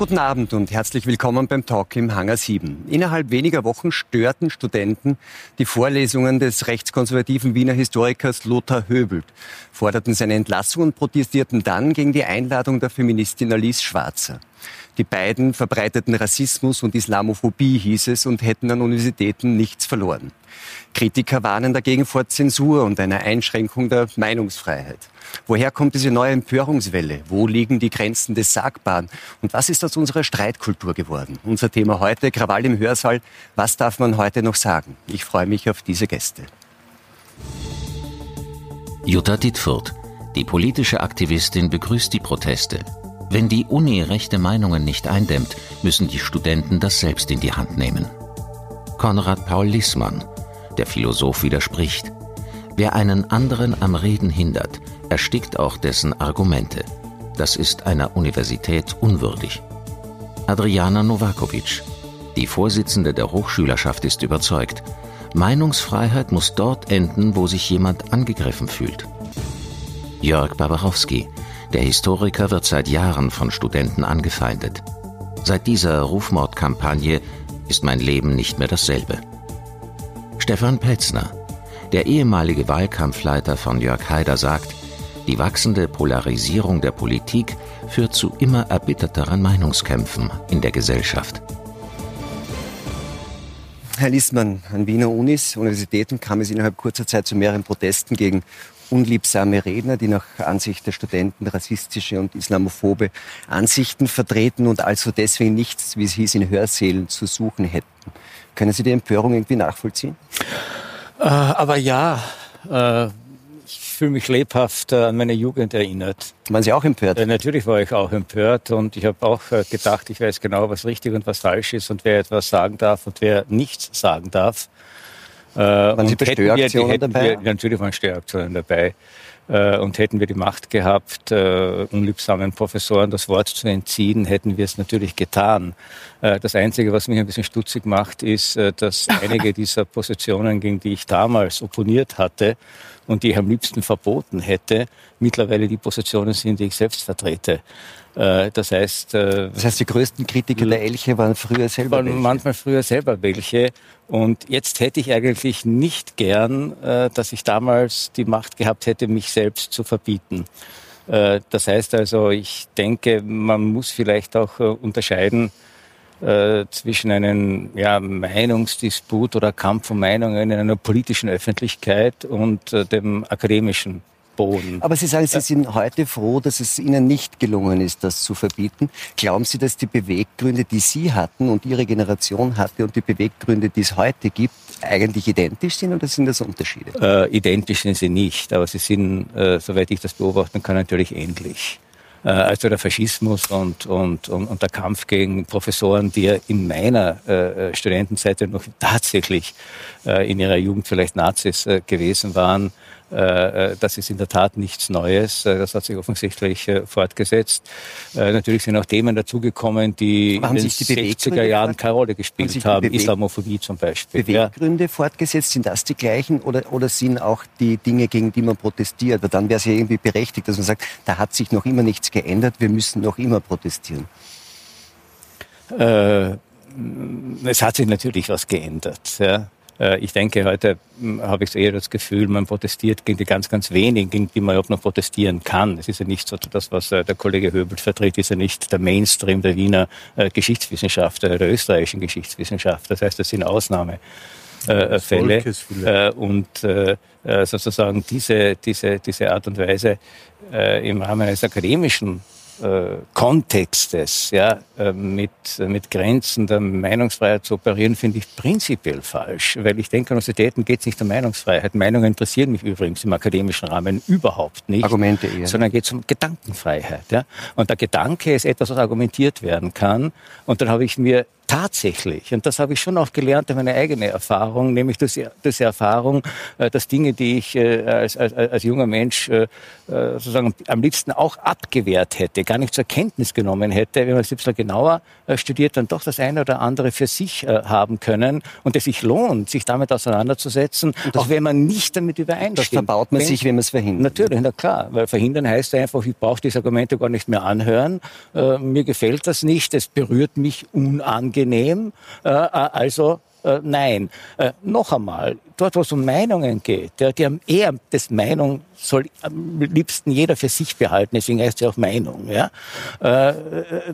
Guten Abend und herzlich willkommen beim Talk im Hangar 7. Innerhalb weniger Wochen störten Studenten die Vorlesungen des rechtskonservativen Wiener Historikers Lothar Höbelt, forderten seine Entlassung und protestierten dann gegen die Einladung der Feministin Alice Schwarzer. Die beiden verbreiteten Rassismus und Islamophobie, hieß es, und hätten an Universitäten nichts verloren. Kritiker warnen dagegen vor Zensur und einer Einschränkung der Meinungsfreiheit. Woher kommt diese neue Empörungswelle? Wo liegen die Grenzen des Sagbaren? Und was ist aus unserer Streitkultur geworden? Unser Thema heute, Krawall im Hörsaal. Was darf man heute noch sagen? Ich freue mich auf diese Gäste. Jutta Dittfurt, die politische Aktivistin, begrüßt die Proteste. Wenn die Uni rechte Meinungen nicht eindämmt, müssen die Studenten das selbst in die Hand nehmen. Konrad Paul Lissmann, der Philosoph widerspricht. Wer einen anderen am Reden hindert, erstickt auch dessen Argumente. Das ist einer Universität unwürdig. Adriana Novakovic, die Vorsitzende der Hochschülerschaft, ist überzeugt, Meinungsfreiheit muss dort enden, wo sich jemand angegriffen fühlt. Jörg Barbarowski, der Historiker wird seit Jahren von Studenten angefeindet. Seit dieser Rufmordkampagne ist mein Leben nicht mehr dasselbe. Stefan Pelzner, der ehemalige Wahlkampfleiter von Jörg Haider, sagt, die wachsende Polarisierung der Politik führt zu immer erbitterteren Meinungskämpfen in der Gesellschaft. Herr Lissmann, an Wiener Unis, Universitäten kam es innerhalb kurzer Zeit zu mehreren Protesten gegen unliebsame Redner, die nach Ansicht der Studenten rassistische und islamophobe Ansichten vertreten und also deswegen nichts, wie es hieß, in Hörsälen zu suchen hätten. Können Sie die Empörung irgendwie nachvollziehen? Äh, aber ja, äh, ich fühle mich lebhaft äh, an meine Jugend erinnert. Waren Sie auch empört? Äh, natürlich war ich auch empört und ich habe auch äh, gedacht, ich weiß genau, was richtig und was falsch ist und wer etwas sagen darf und wer nichts sagen darf. Waren Sie bei Störaktionen dabei? Wir, natürlich waren Störaktionen dabei. Äh, und hätten wir die Macht gehabt, äh, unliebsamen Professoren das Wort zu entziehen, hätten wir es natürlich getan. Äh, das Einzige, was mich ein bisschen stutzig macht, ist, äh, dass einige dieser Positionen, gegen die ich damals opponiert hatte und die ich am liebsten verboten hätte, mittlerweile die Positionen sind, die ich selbst vertrete. Äh, das heißt, äh, das heißt, die größten Kritiker der Elche waren früher selber waren welche. manchmal früher selber welche. Und jetzt hätte ich eigentlich nicht gern, äh, dass ich damals die Macht gehabt hätte, mich selbst zu verbieten. Das heißt also, ich denke, man muss vielleicht auch unterscheiden zwischen einem ja, Meinungsdisput oder Kampf um Meinungen in einer politischen Öffentlichkeit und dem akademischen Boden. Aber Sie sagen, Sie sind heute froh, dass es Ihnen nicht gelungen ist, das zu verbieten. Glauben Sie, dass die Beweggründe, die Sie hatten und Ihre Generation hatte und die Beweggründe, die es heute gibt, eigentlich identisch sind oder sind das Unterschiede? Äh, identisch sind sie nicht, aber sie sind, äh, soweit ich das beobachten kann, natürlich ähnlich äh, also der Faschismus und, und, und, und, der Kampf gegen Professoren, die ja in meiner äh, Studentenzeit noch tatsächlich äh, in ihrer Jugend vielleicht Nazis äh, gewesen waren, äh, äh, das ist in der Tat nichts Neues. Äh, das hat sich offensichtlich fortgesetzt. Natürlich sind auch Themen dazugekommen, die in den die 60er Jahren keine Rolle gespielt haben. Beweg Islamophobie zum Beispiel. Beweggründe ja. fortgesetzt, sind das die gleichen oder, oder sind auch die Dinge, gegen die man protestiert? Weil dann wäre es ja irgendwie berechtigt, dass man sagt, da hat sich noch immer nichts geändert, wir müssen noch immer protestieren. Äh, es hat sich natürlich was geändert. Ja. Äh, ich denke, heute hm, habe ich eher das Gefühl, man protestiert gegen die ganz, ganz wenigen, gegen die man überhaupt noch protestieren kann. Es ist ja nicht so, das, was äh, der Kollege Höbelt vertritt, ist ja nicht der Mainstream der Wiener äh, Geschichtswissenschaft, der österreichischen Geschichtswissenschaft. Das heißt, das sind Ausnahmefälle. Und sozusagen diese, diese, diese Art und Weise im Rahmen eines akademischen äh, Kontextes ja, äh, mit, mit Grenzen der Meinungsfreiheit zu operieren, finde ich prinzipiell falsch. Weil ich denke, an Universitäten geht es nicht um Meinungsfreiheit. Meinungen interessieren mich übrigens im akademischen Rahmen überhaupt nicht. Argumente eher. Sondern geht es um Gedankenfreiheit. Ja? Und der Gedanke ist etwas, was argumentiert werden kann. Und dann habe ich mir tatsächlich, und das habe ich schon auch gelernt durch meine eigene Erfahrung, nämlich durch, durch die Erfahrung, äh, dass Dinge, die ich äh, als, als, als junger Mensch äh, sozusagen am liebsten auch abgewehrt hätte, gar nicht zur Kenntnis genommen hätte, wenn man es ein genauer studiert, dann doch das eine oder andere für sich haben können und es sich lohnt, sich damit auseinanderzusetzen, auch wenn man nicht damit übereinstimmt. Das verbaut man wenn, sich, wenn man es verhindert. Natürlich, na klar, weil verhindern heißt einfach, ich brauche diese Argumente gar nicht mehr anhören, mir gefällt das nicht, es berührt mich unangenehm, also äh, nein. Äh, noch einmal, dort, wo es um Meinungen geht, ja, die haben eher das Meinung soll am liebsten jeder für sich behalten, deswegen heißt es ja auch Meinung. Ja? Äh,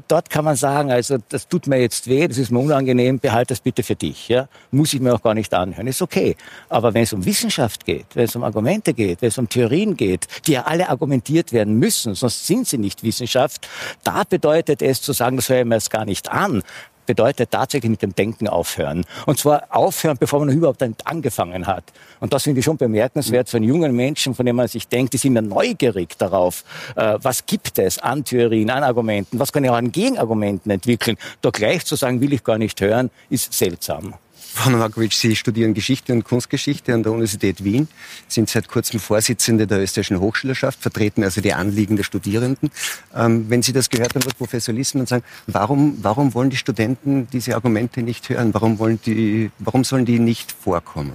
dort kann man sagen, also das tut mir jetzt weh, das ist mir unangenehm, behalte das bitte für dich. Ja? Muss ich mir auch gar nicht anhören, ist okay. Aber wenn es um Wissenschaft geht, wenn es um Argumente geht, wenn es um Theorien geht, die ja alle argumentiert werden müssen, sonst sind sie nicht Wissenschaft, da bedeutet es zu sagen, das höre ich mir erst gar nicht an, bedeutet tatsächlich mit dem Denken aufhören. Und zwar aufhören, bevor man überhaupt angefangen hat. Und das finde ich schon bemerkenswert von jungen Menschen, von denen man sich denkt, die sind ja neugierig darauf, äh, was gibt es an Theorien, an Argumenten, was kann ich auch an Gegenargumenten entwickeln. Da gleich zu sagen, will ich gar nicht hören, ist seltsam. Frau Novakovic, Sie studieren Geschichte und Kunstgeschichte an der Universität Wien, sind seit kurzem Vorsitzende der österreichischen Hochschülerschaft, vertreten also die Anliegen der Studierenden. Ähm, wenn Sie das gehört haben, wird Professor Lissmann sagen, warum, warum wollen die Studenten diese Argumente nicht hören? Warum, wollen die, warum sollen die nicht vorkommen?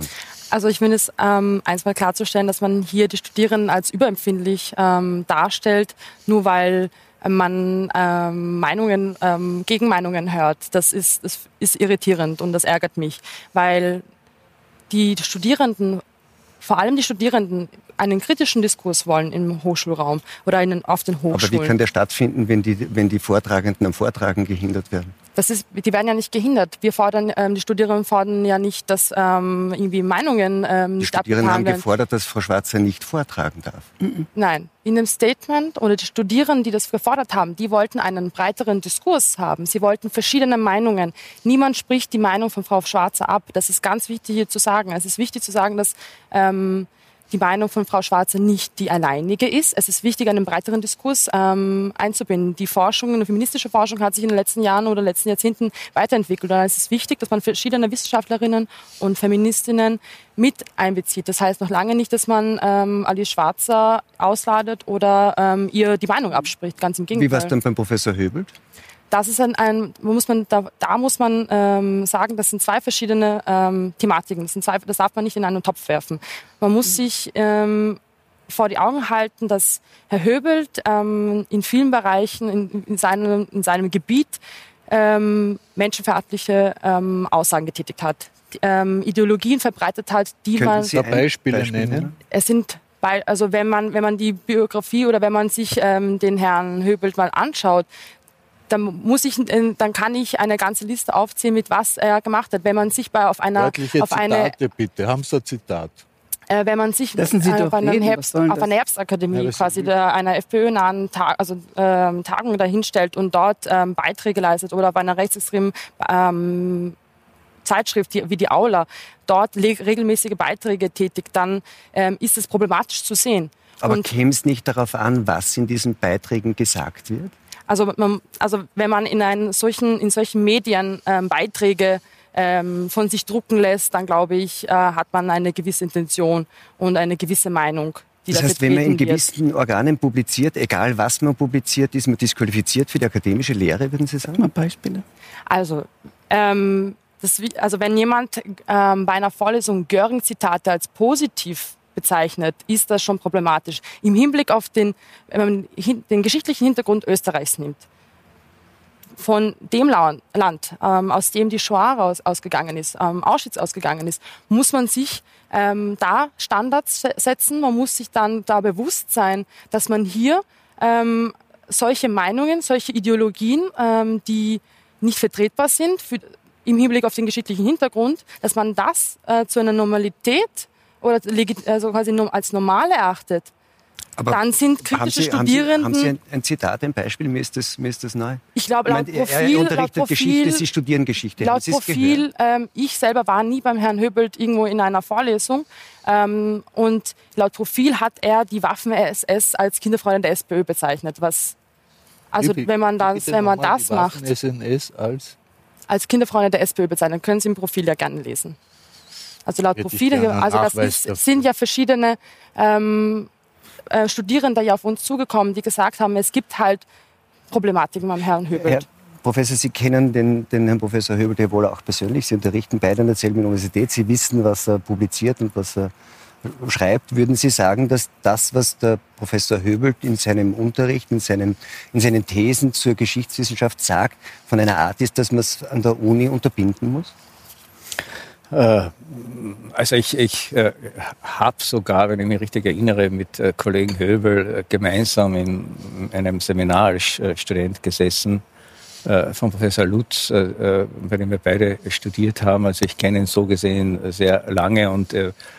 Also ich finde es ähm, eins mal klarzustellen, dass man hier die Studierenden als überempfindlich ähm, darstellt, nur weil man ähm, Meinungen, ähm, Gegenmeinungen hört. Das ist, das ist irritierend und das ärgert mich, weil die Studierenden, vor allem die Studierenden, einen kritischen Diskurs wollen im Hochschulraum oder in, auf den Hochschulen. Aber wie kann der stattfinden, wenn die, wenn die Vortragenden am Vortragen gehindert werden? Das ist, die werden ja nicht gehindert. Wir fordern, ähm, die Studierenden fordern ja nicht, dass ähm, irgendwie Meinungen ähm, Die Studierenden haben gefordert, dass Frau Schwarzer nicht vortragen darf. Nein, in dem Statement oder die Studierenden, die das gefordert haben, die wollten einen breiteren Diskurs haben. Sie wollten verschiedene Meinungen. Niemand spricht die Meinung von Frau Schwarzer ab. Das ist ganz wichtig hier zu sagen. Es ist wichtig zu sagen, dass ähm, die Meinung von Frau Schwarzer nicht die alleinige ist. Es ist wichtig, einen breiteren Diskurs ähm, einzubinden. Die Forschung, die feministische Forschung hat sich in den letzten Jahren oder letzten Jahrzehnten weiterentwickelt. Und es ist wichtig, dass man verschiedene Wissenschaftlerinnen und Feministinnen mit einbezieht. Das heißt noch lange nicht, dass man ähm, Alice Schwarzer ausladet oder ähm, ihr die Meinung abspricht. Ganz im Gegenteil. Wie war es dann beim Professor Höbelt? Das ist ein, ein muss man, da, da muss man ähm, sagen, das sind zwei verschiedene ähm, Thematiken. Das, sind zwei, das darf man nicht in einen Topf werfen. Man muss sich ähm, vor die Augen halten, dass Herr Höbelt ähm, in vielen Bereichen in, in, seinem, in seinem Gebiet ähm, menschenverachtliche ähm, Aussagen getätigt hat, ähm, Ideologien verbreitet hat, die Könnten man. Sie ein Beispiele Beispiel nennen? Es sind also wenn man wenn man die Biografie oder wenn man sich ähm, den Herrn Höbelt mal anschaut, dann muss ich, äh, dann kann ich eine ganze Liste aufzählen, mit was er gemacht hat. Wenn man sich bei auf einer, Wörtliche auf Zitate, eine, bitte, haben Sie ein Zitat? Äh, wenn man sich Lassen Sie auf, einer Herbst, auf einer Herbstakademie ja, quasi der, einer FPÖ-nahen Tag, also, ähm, Tagung dahinstellt und dort ähm, Beiträge leistet oder bei einer rechtsextremen ähm, Zeitschrift wie die Aula dort regelmäßige Beiträge tätigt, dann ähm, ist es problematisch zu sehen. Aber käme es nicht darauf an, was in diesen Beiträgen gesagt wird? Also, man, also wenn man in, einen solchen, in solchen Medien ähm, Beiträge ähm, von sich drucken lässt, dann glaube ich, äh, hat man eine gewisse Intention und eine gewisse Meinung. Die das heißt, wenn man in gewissen wird. Organen publiziert, egal was man publiziert, ist man disqualifiziert für die akademische Lehre, würden Sie sagen? Mal Beispiele. Also, ähm, das, also wenn jemand ähm, bei einer Vorlesung Göring-Zitate als positiv bezeichnet, ist das schon problematisch. Im Hinblick auf den, wenn man den geschichtlichen Hintergrund Österreichs nimmt, von dem Land, ähm, aus dem die Shoah aus, ausgegangen ist, ähm, Auschwitz ausgegangen ist, muss man sich ähm, da Standards setzen. Man muss sich dann da bewusst sein, dass man hier ähm, solche Meinungen, solche Ideologien, die nicht vertretbar sind für, im Hinblick auf den geschichtlichen Hintergrund, dass man das äh, zu einer Normalität oder also quasi als normal erachtet, aber dann sind kritische Sie, Studierenden. Haben Sie, haben Sie ein, ein, Zitat, ein Beispiel? Mir ist das, mir ist das neu. Ich glaube, laut ich meine, Profil. Er unterrichtet laut Profil, Geschichte, Sie studieren Geschichte. Laut Profil, ähm, ich selber war nie beim Herrn Höbelt irgendwo in einer Vorlesung. Ähm, und laut Profil hat er die Waffen-SS als Kinderfreundin der SPÖ bezeichnet. Was, also, wenn man das, wenn man das macht. Als als Kinderfreunde der SPÖ bezeichnen. Können Sie im Profil ja gerne lesen. Also laut Profile, also das ist, sind ja verschiedene ähm, äh, Studierende ja auf uns zugekommen, die gesagt haben, es gibt halt Problematiken beim Herrn Höbelt. Herr Professor, Sie kennen den, den Herrn Professor Höbelt ja wohl auch persönlich. Sie unterrichten beide an derselben Universität. Sie wissen, was er publiziert und was er schreibt. Würden Sie sagen, dass das, was der Professor Höbelt in seinem Unterricht, in, seinem, in seinen Thesen zur Geschichtswissenschaft sagt, von einer Art ist, dass man es an der Uni unterbinden muss? Äh, also ich, ich äh, habe sogar, wenn ich mich richtig erinnere, mit äh, Kollegen Höbel äh, gemeinsam in einem Seminar als Student gesessen von Professor Lutz, bei dem wir beide studiert haben. Also ich kenne ihn so gesehen sehr lange und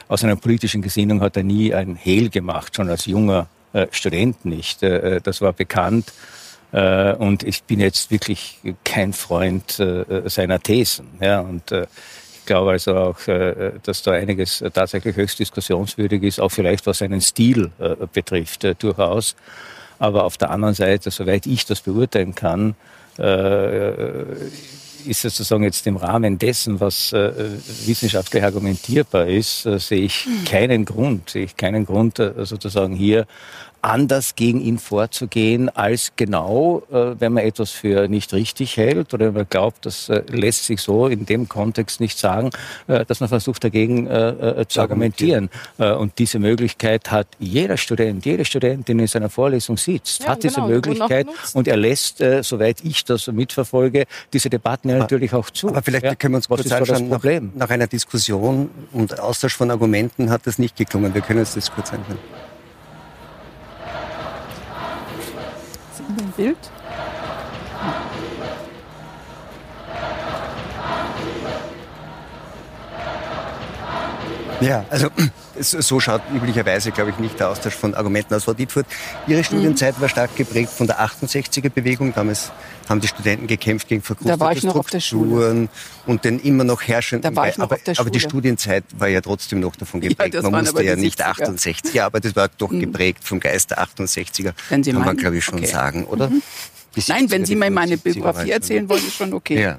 aus einer politischen Gesinnung hat er nie ein Hehl gemacht, schon als junger Student nicht. das war bekannt. und ich bin jetzt wirklich kein Freund seiner Thesen. Ja, und glaube also auch, äh, dass da einiges tatsächlich höchst diskussionswürdig ist, auch vielleicht was seinen Stil äh, betrifft, äh, durchaus. Aber auf der anderen Seite, soweit ich das beurteilen kann, ist sozusagen jetzt im Rahmen dessen, was wissenschaftlich argumentierbar ist, sehe ich hm. keinen Grund, sehe ich keinen Grund, sozusagen hier anders gegen ihn vorzugehen, als genau, äh, wenn man etwas für nicht richtig hält oder wenn man glaubt, das äh, lässt sich so in dem Kontext nicht sagen, äh, dass man versucht dagegen äh, äh, zu argumentieren. Äh, und diese Möglichkeit hat jeder Student, jede Studentin in seiner Vorlesung sitzt, ja, hat diese genau, Möglichkeit und er lässt, soweit ich das mitverfolge, diese Debatten ja natürlich auch zu. Aber vielleicht ja, können wir uns kurz anschauen, nach, nach einer Diskussion und Austausch von Argumenten hat das nicht geklungen. Wir können uns das kurz anschauen. Bild. Ja, also so schaut üblicherweise, glaube ich, nicht der Austausch von Argumenten aus. Frau Dietfurt, Ihre Studienzeit war stark geprägt von der 68er-Bewegung. Damals haben die Studenten gekämpft gegen verkrustete Strukturen und den immer noch herrschenden... Da war ich noch aber, auf der Schule. aber die Studienzeit war ja trotzdem noch davon geprägt. Ja, man musste ja nicht 68, ja, aber das war doch mhm. geprägt vom Geist der 68er, Wenn Sie kann man, glaube ich, schon okay. sagen, oder? Mhm. Nein, wenn Sie mir meine Biografie erzählen wollen, ist schon okay. Ja.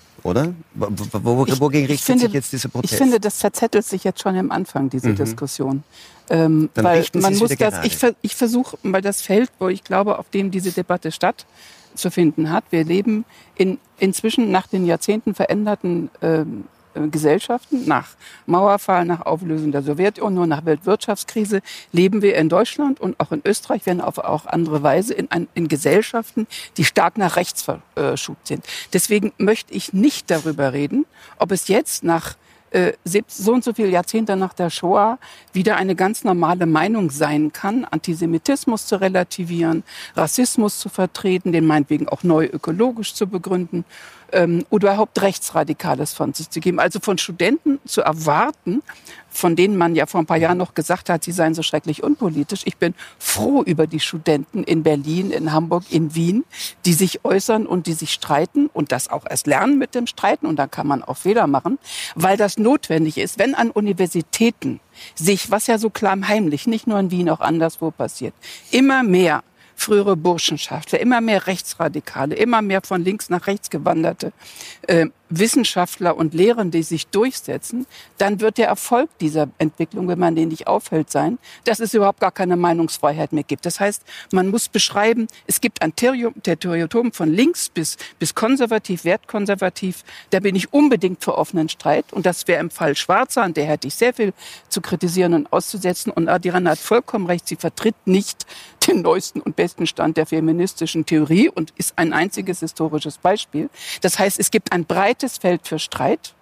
oder? Wogegen richtet finde, sich jetzt dieser Protest? Ich finde, das verzettelt sich jetzt schon am Anfang, diese mhm. Diskussion. Ähm, weil man muss das, ich, ich versuche, weil das Feld, wo ich glaube, auf dem diese Debatte stattzufinden hat, wir leben in, inzwischen nach den Jahrzehnten veränderten ähm, äh, Gesellschaften, nach Mauerfall, nach Auflösung der Sowjetunion, nach Weltwirtschaftskrise, leben wir in Deutschland und auch in Österreich, wenn auf auch andere Weise, in, in Gesellschaften, die stark nach rechts verschubt sind. Deswegen möchte ich nicht darüber reden, ob es jetzt nach äh, so und so viele Jahrzehnte nach der Shoah wieder eine ganz normale Meinung sein kann, Antisemitismus zu relativieren, Rassismus zu vertreten, den meinetwegen auch neu ökologisch zu begründen ähm, oder überhaupt Rechtsradikales von sich zu geben. Also von Studenten zu erwarten, von denen man ja vor ein paar Jahren noch gesagt hat, sie seien so schrecklich unpolitisch. Ich bin froh über die Studenten in Berlin, in Hamburg, in Wien, die sich äußern und die sich streiten und das auch erst lernen mit dem Streiten und da kann man auch Fehler machen, weil das notwendig ist, wenn an Universitäten sich, was ja so klammheimlich, nicht nur in Wien, auch anderswo passiert, immer mehr frühere Burschenschaftler, immer mehr Rechtsradikale, immer mehr von links nach rechts gewanderte äh, Wissenschaftler und Lehrende, die sich durchsetzen, dann wird der Erfolg dieser Entwicklung, wenn man den nicht aufhält, sein, dass es überhaupt gar keine Meinungsfreiheit mehr gibt. Das heißt, man muss beschreiben, es gibt ein Territorium von links bis, bis konservativ, wertkonservativ. Da bin ich unbedingt für offenen Streit. Und das wäre im Fall Schwarzer, an der hätte ich sehr viel zu kritisieren und auszusetzen. Und Adriana hat vollkommen recht, sie vertritt nicht den neuesten und besten Stand der feministischen Theorie und ist ein einziges historisches Beispiel. Das heißt, es gibt ein breites Feld für Streit.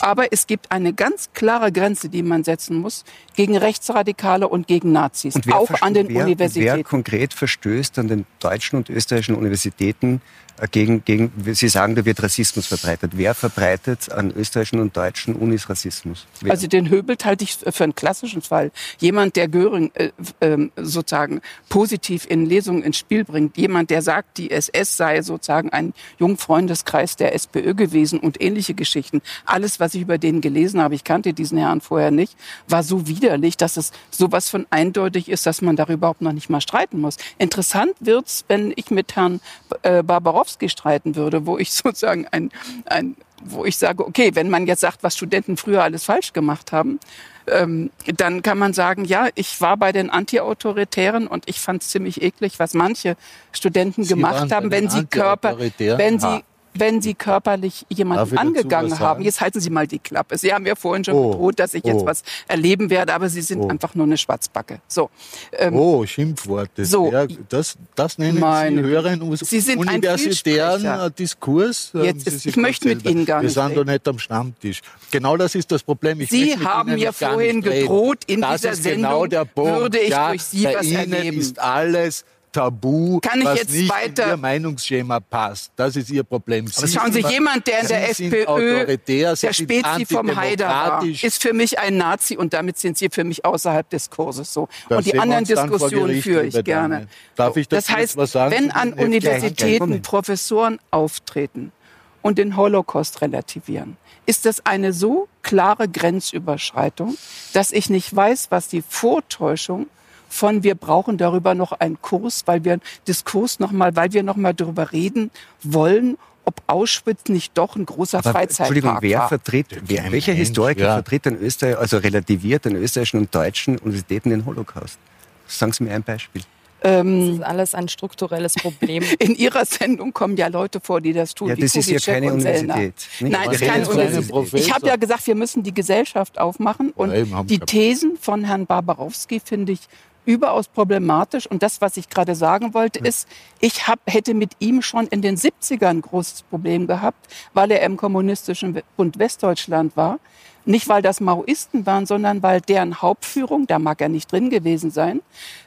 Aber es gibt eine ganz klare Grenze, die man setzen muss gegen Rechtsradikale und gegen Nazis, und auch an den wer, Universitäten. Wer konkret verstößt an den deutschen und österreichischen Universitäten gegen, gegen, Sie sagen, da wird Rassismus verbreitet. Wer verbreitet an österreichischen und deutschen Unis Rassismus? Wer? Also den Höbelt halte ich für einen klassischen Fall. Jemand, der Göring äh, äh, sozusagen positiv in Lesungen ins Spiel bringt. Jemand, der sagt, die SS sei sozusagen ein Jungfreundeskreis der SPÖ gewesen und ähnliche Geschichten. Alles, was ich über den gelesen habe, ich kannte diesen Herrn vorher nicht, war so widerlich, dass es sowas von eindeutig ist, dass man darüber überhaupt noch nicht mal streiten muss. Interessant wird's, wenn ich mit Herrn äh, Barbarowski Tucholsky streiten würde, wo ich sozusagen ein, ein wo ich sage, okay, wenn man jetzt sagt, was Studenten früher alles falsch gemacht haben, ähm, dann kann man sagen, ja, ich war bei den Antiautoritären und ich fand es ziemlich eklig, was manche Studenten sie gemacht haben, wenn sie Körper, wenn sie wenn Sie körperlich jemanden angegangen haben. Jetzt halten Sie mal die Klappe. Sie haben ja vorhin schon oh. bedroht, dass ich jetzt oh. was erleben werde, aber Sie sind oh. einfach nur eine Schwarzbacke. So. Ähm, oh, Schimpfworte. So. Ja, das, das nennen Meine, Sie höheren Sie sind universitären Diskurs. Jetzt ist, ich möchte mit Ihnen gar nicht Wir sind doch nicht am Stammtisch. Genau das ist das Problem. Ich Sie haben mir vorhin gedroht, in das dieser genau Sendung würde ich ja, durch Sie was Ihnen erleben. ist alles Tabu, Kann ich was jetzt nicht weiter? in Ihr Meinungsschema passt. Das ist Ihr Problem. Sie schauen Sie, jemand, der in der FPÖ der Spezi vom Haider war, ist für mich ein Nazi und damit sind Sie für mich außerhalb des Kurses so. Und die anderen Diskussionen führe ich gerne. Darf ich das heißt, was sagen wenn an Universitäten Professoren auftreten und den Holocaust relativieren, ist das eine so klare Grenzüberschreitung, dass ich nicht weiß, was die Vortäuschung von wir brauchen darüber noch einen Kurs, weil wir Diskurs noch mal, weil wir noch mal darüber reden wollen, ob Auschwitz nicht doch ein großer Aber, Freizeitpark Entschuldigung, wer war. vertritt, wer, welcher Historiker ja. vertritt in Österreich, also relativiert in österreichischen und deutschen Universitäten den Holocaust? Sagen Sie mir ein Beispiel. Ähm, das ist alles ein strukturelles Problem. In Ihrer Sendung kommen ja Leute vor, die das tun. Ja, das ist ja keine Universität. Nein, das ist keine Universität. Ich habe ja gesagt, wir müssen die Gesellschaft aufmachen. Und ja, die Thesen von Herrn Barbarowski finde ich überaus problematisch. Und das, was ich gerade sagen wollte, ist, ich hab, hätte mit ihm schon in den 70ern ein großes Problem gehabt, weil er im kommunistischen Bund Westdeutschland war. Nicht, weil das Maoisten waren, sondern weil deren Hauptführung, da mag er nicht drin gewesen sein,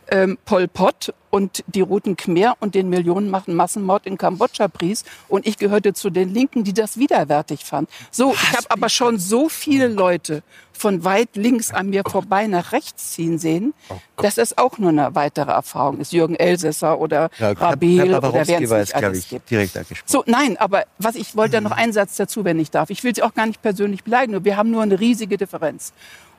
ähm, Pol Pot und die Roten Khmer und den Millionenmachen Massenmord in Kambodscha pries. Und ich gehörte zu den Linken, die das widerwärtig fanden. So, Was? ich habe aber schon so viele Leute von weit links an mir vorbei nach rechts ziehen sehen, oh dass es auch nur eine weitere Erfahrung ist. Jürgen Elsässer oder ja, Rabel oder wer es nicht alles gibt. Direkt so, nein, aber was ich wollte noch einen Satz dazu, wenn ich darf. Ich will Sie auch gar nicht persönlich beleidigen. Wir haben nur eine riesige Differenz.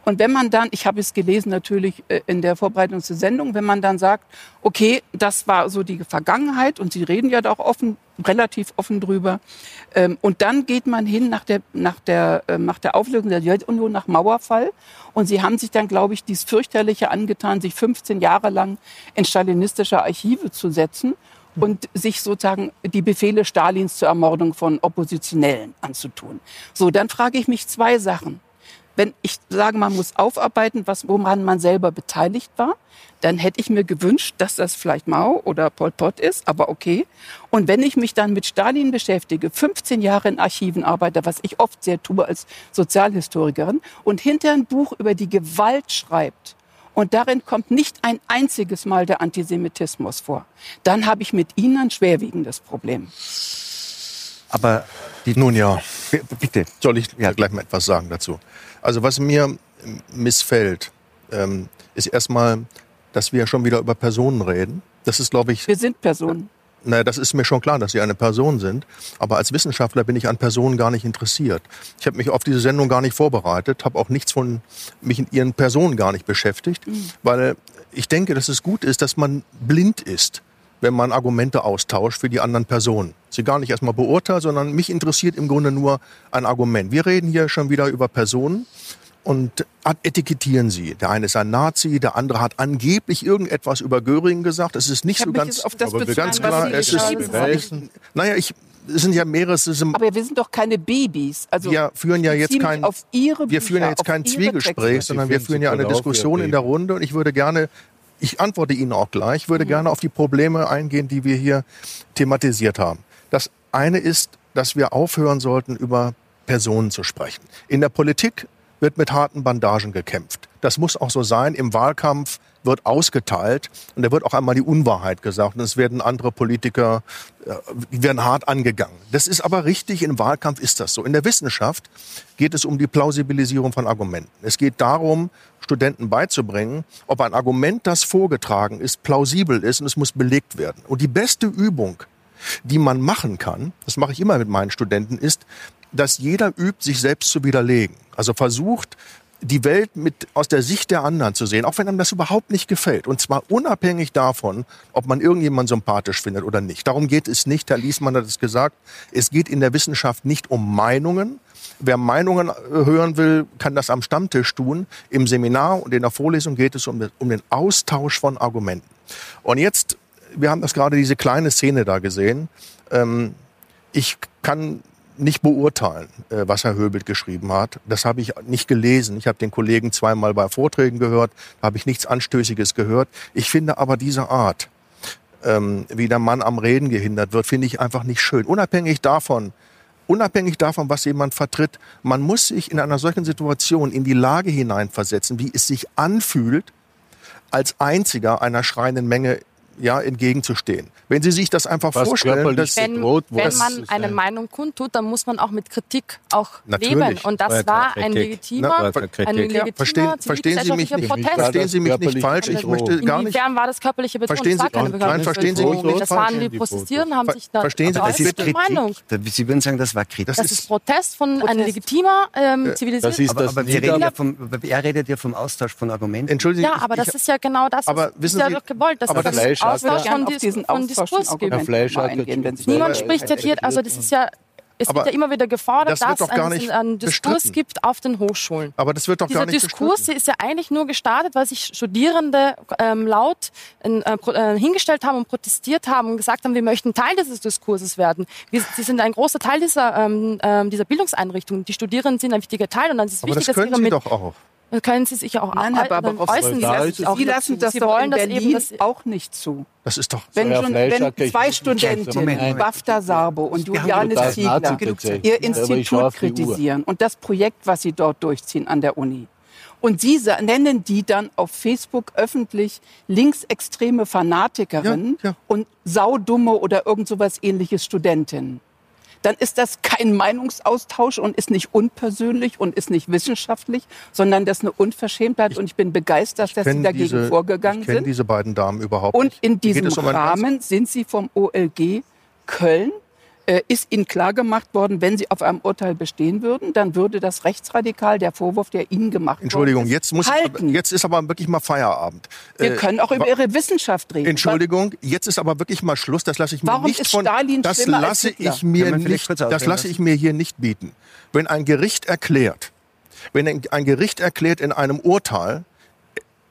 Und wenn man dann, ich habe es gelesen natürlich äh, in der Vorbereitung zur Sendung, wenn man dann sagt, okay, das war so die Vergangenheit und Sie reden ja da auch offen, relativ offen drüber. Ähm, und dann geht man hin nach der, nach der, ähm, nach der Auflösung der Sowjetunion, nach Mauerfall. Und Sie haben sich dann, glaube ich, dies fürchterliche angetan, sich 15 Jahre lang in stalinistische Archive zu setzen und sich sozusagen die Befehle Stalins zur Ermordung von Oppositionellen anzutun. So, dann frage ich mich zwei Sachen. Wenn ich sage, man muss aufarbeiten, was, woran man selber beteiligt war, dann hätte ich mir gewünscht, dass das vielleicht Mao oder Pol Pot ist, aber okay. Und wenn ich mich dann mit Stalin beschäftige, 15 Jahre in Archiven arbeite, was ich oft sehr tue als Sozialhistorikerin, und hinter ein Buch über die Gewalt schreibt, und darin kommt nicht ein einziges Mal der Antisemitismus vor, dann habe ich mit Ihnen ein schwerwiegendes Problem. Aber nun ja, bitte. Soll ich ja. gleich mal etwas sagen dazu? Also was mir missfällt, ähm, ist erstmal, dass wir schon wieder über Personen reden. Das ist, glaube ich. Wir sind Personen. Naja, das ist mir schon klar, dass Sie eine Person sind. Aber als Wissenschaftler bin ich an Personen gar nicht interessiert. Ich habe mich auf diese Sendung gar nicht vorbereitet, habe auch nichts von mich in Ihren Personen gar nicht beschäftigt, mhm. weil ich denke, dass es gut ist, dass man blind ist, wenn man Argumente austauscht für die anderen Personen. Sie gar nicht erstmal beurteilt, sondern mich interessiert im Grunde nur ein Argument. Wir reden hier schon wieder über Personen und etikettieren sie. Der eine ist ein Nazi, der andere hat angeblich irgendetwas über Göring gesagt. Es ist nicht so ganz, auf das aber ganz klar. Es ist beweisen. Naja, ich, es sind ja mehrere. Ist aber wir sind doch keine Babys. Also wir führen ja jetzt kein, Bücher, wir führen ja jetzt kein Zwiegespräch, sondern wir führen ja eine Diskussion in der Runde. Und ich würde gerne ich antworte Ihnen auch gleich, würde mhm. gerne auf die Probleme eingehen, die wir hier thematisiert haben. Das eine ist, dass wir aufhören sollten, über Personen zu sprechen. In der Politik wird mit harten Bandagen gekämpft. Das muss auch so sein. Im Wahlkampf wird ausgeteilt und da wird auch einmal die Unwahrheit gesagt und es werden andere Politiker äh, werden hart angegangen. Das ist aber richtig, im Wahlkampf ist das so. In der Wissenschaft geht es um die Plausibilisierung von Argumenten. Es geht darum, Studenten beizubringen, ob ein Argument, das vorgetragen ist, plausibel ist und es muss belegt werden. Und die beste Übung, die man machen kann, das mache ich immer mit meinen Studenten, ist, dass jeder übt, sich selbst zu widerlegen. Also versucht, die Welt mit aus der Sicht der anderen zu sehen, auch wenn einem das überhaupt nicht gefällt. Und zwar unabhängig davon, ob man irgendjemanden sympathisch findet oder nicht. Darum geht es nicht, Herr Liesmann hat es gesagt, es geht in der Wissenschaft nicht um Meinungen. Wer Meinungen hören will, kann das am Stammtisch tun. Im Seminar und in der Vorlesung geht es um, um den Austausch von Argumenten. Und jetzt, wir haben das gerade diese kleine Szene da gesehen. Ähm, ich kann nicht beurteilen, äh, was Herr Höbelt geschrieben hat. Das habe ich nicht gelesen. Ich habe den Kollegen zweimal bei Vorträgen gehört, habe ich nichts Anstößiges gehört. Ich finde aber diese Art, ähm, wie der Mann am Reden gehindert wird, finde ich einfach nicht schön. Unabhängig davon, unabhängig davon, was jemand vertritt, man muss sich in einer solchen Situation in die Lage hineinversetzen, wie es sich anfühlt, als einziger einer schreienden Menge ja, entgegenzustehen. Wenn Sie sich das einfach Was vorstellen, dass wenn, wenn man eine Meinung kundtut, dann muss man auch mit Kritik auch Natürlich. leben. Und das war ein legitimer, ein legitimer verstehen, verstehen Sie mich nicht, Protest. Verstehen Sie mich nicht falsch. Ich möchte gar nicht. Inwiefern war das körperliche Beton? Verstehen Sie, keine nein, verstehen Sie mich nicht Das waren die Protestierenden, haben sich da Verstehen Sie, das ist Kritik. Meinung. Sie würden sagen, das war Kritik. Das, ist Protest von einem legitimer ähm, zivilisierter. Aber, er redet ja vom Austausch von Argumenten. Entschuldigen Ja, aber das ist ja genau das, was ja doch gewollt. Das ist Austausch von, auf diesen von Diskurs geben. eingehen, Niemand spricht ja hier, also das ist ja es aber wird ja immer wieder gefordert, das dass es einen Diskurs bestritten. gibt auf den Hochschulen. Aber das wird doch Dieser gar nicht Diskurs bestritten. ist ja eigentlich nur gestartet, weil sich Studierende ähm, laut äh, äh, hingestellt haben und protestiert haben und gesagt haben, wir möchten Teil dieses Diskurses werden. Wir, sie sind ein großer Teil dieser, ähm, ähm dieser Bildungseinrichtung. Die Studierenden sind ein wichtiger Teil und dann ist es aber wichtig, das können dass Sie doch auch. Können Sie sich auch Nein, Herr äußern. Sie, Sie lassen das Sie doch in Berlin das auch nicht zu. Das ist doch wenn, schon, wenn zwei Studentinnen, Bafta Sarbo und Juliane Ziegler, ihr Institut kritisieren und das Projekt, was sie dort durchziehen an der Uni. Und sie nennen die dann auf Facebook öffentlich linksextreme Fanatikerin ja, ja. und saudumme oder irgend sowas ähnliches Studentin dann ist das kein Meinungsaustausch und ist nicht unpersönlich und ist nicht wissenschaftlich, sondern das ist eine Unverschämtheit. Ich, und ich bin begeistert, dass Sie dagegen diese, vorgegangen ich sind. Diese beiden Damen überhaupt und in diesem um Rahmen sind Sie vom OLG Köln ist Ihnen klargemacht worden, wenn Sie auf einem Urteil bestehen würden, dann würde das rechtsradikal, der Vorwurf, der Ihnen gemacht Entschuldigung, worden ist, jetzt muss halten. Ich, jetzt ist aber wirklich mal Feierabend. Wir äh, können auch über Ihre Wissenschaft reden. Entschuldigung, jetzt ist aber wirklich mal Schluss. Das lasse ich mir Warum nicht ist von. Stalin das lasse ich mir nicht. Das lasse ich mir hier nicht bieten. Wenn ein Gericht erklärt, wenn ein Gericht erklärt in einem Urteil,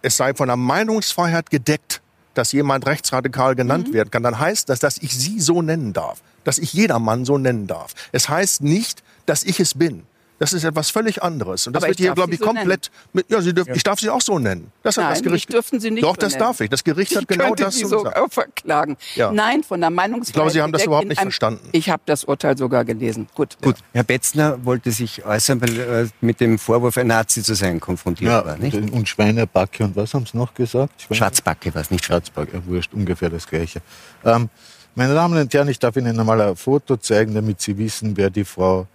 es sei von der Meinungsfreiheit gedeckt, dass jemand rechtsradikal genannt mhm. werden kann, dann heißt das, dass ich sie so nennen darf dass ich jedermann so nennen darf. Es heißt nicht, dass ich es bin. Das ist etwas völlig anderes. Und das Aber wird hier, glaube ich, so komplett. Mit, ja, dürf, ja, ich darf Sie auch so nennen. Das Nein, hat das Gericht. dürfen Sie nicht. Doch, das darf ich. Das Gericht ich hat genau das Sie sogar verklagen. Ja. Nein, von der Meinungsfreiheit. Ich glaube, Sie haben das überhaupt nicht einem, verstanden. Ich habe das Urteil sogar gelesen. Gut. Gut. Herr Betzner wollte sich äußern, weil er äh, mit dem Vorwurf, ein Nazi zu sein, konfrontiert ja, war. Nicht? Und Schweinebacke und was haben Sie noch gesagt? Schwarzbacke war es nicht. Schwarzbacke, wurscht, ungefähr das Gleiche. Ähm, meine Damen und Herren, ich darf Ihnen einmal ein Foto zeigen, damit Sie wissen, wer die Frau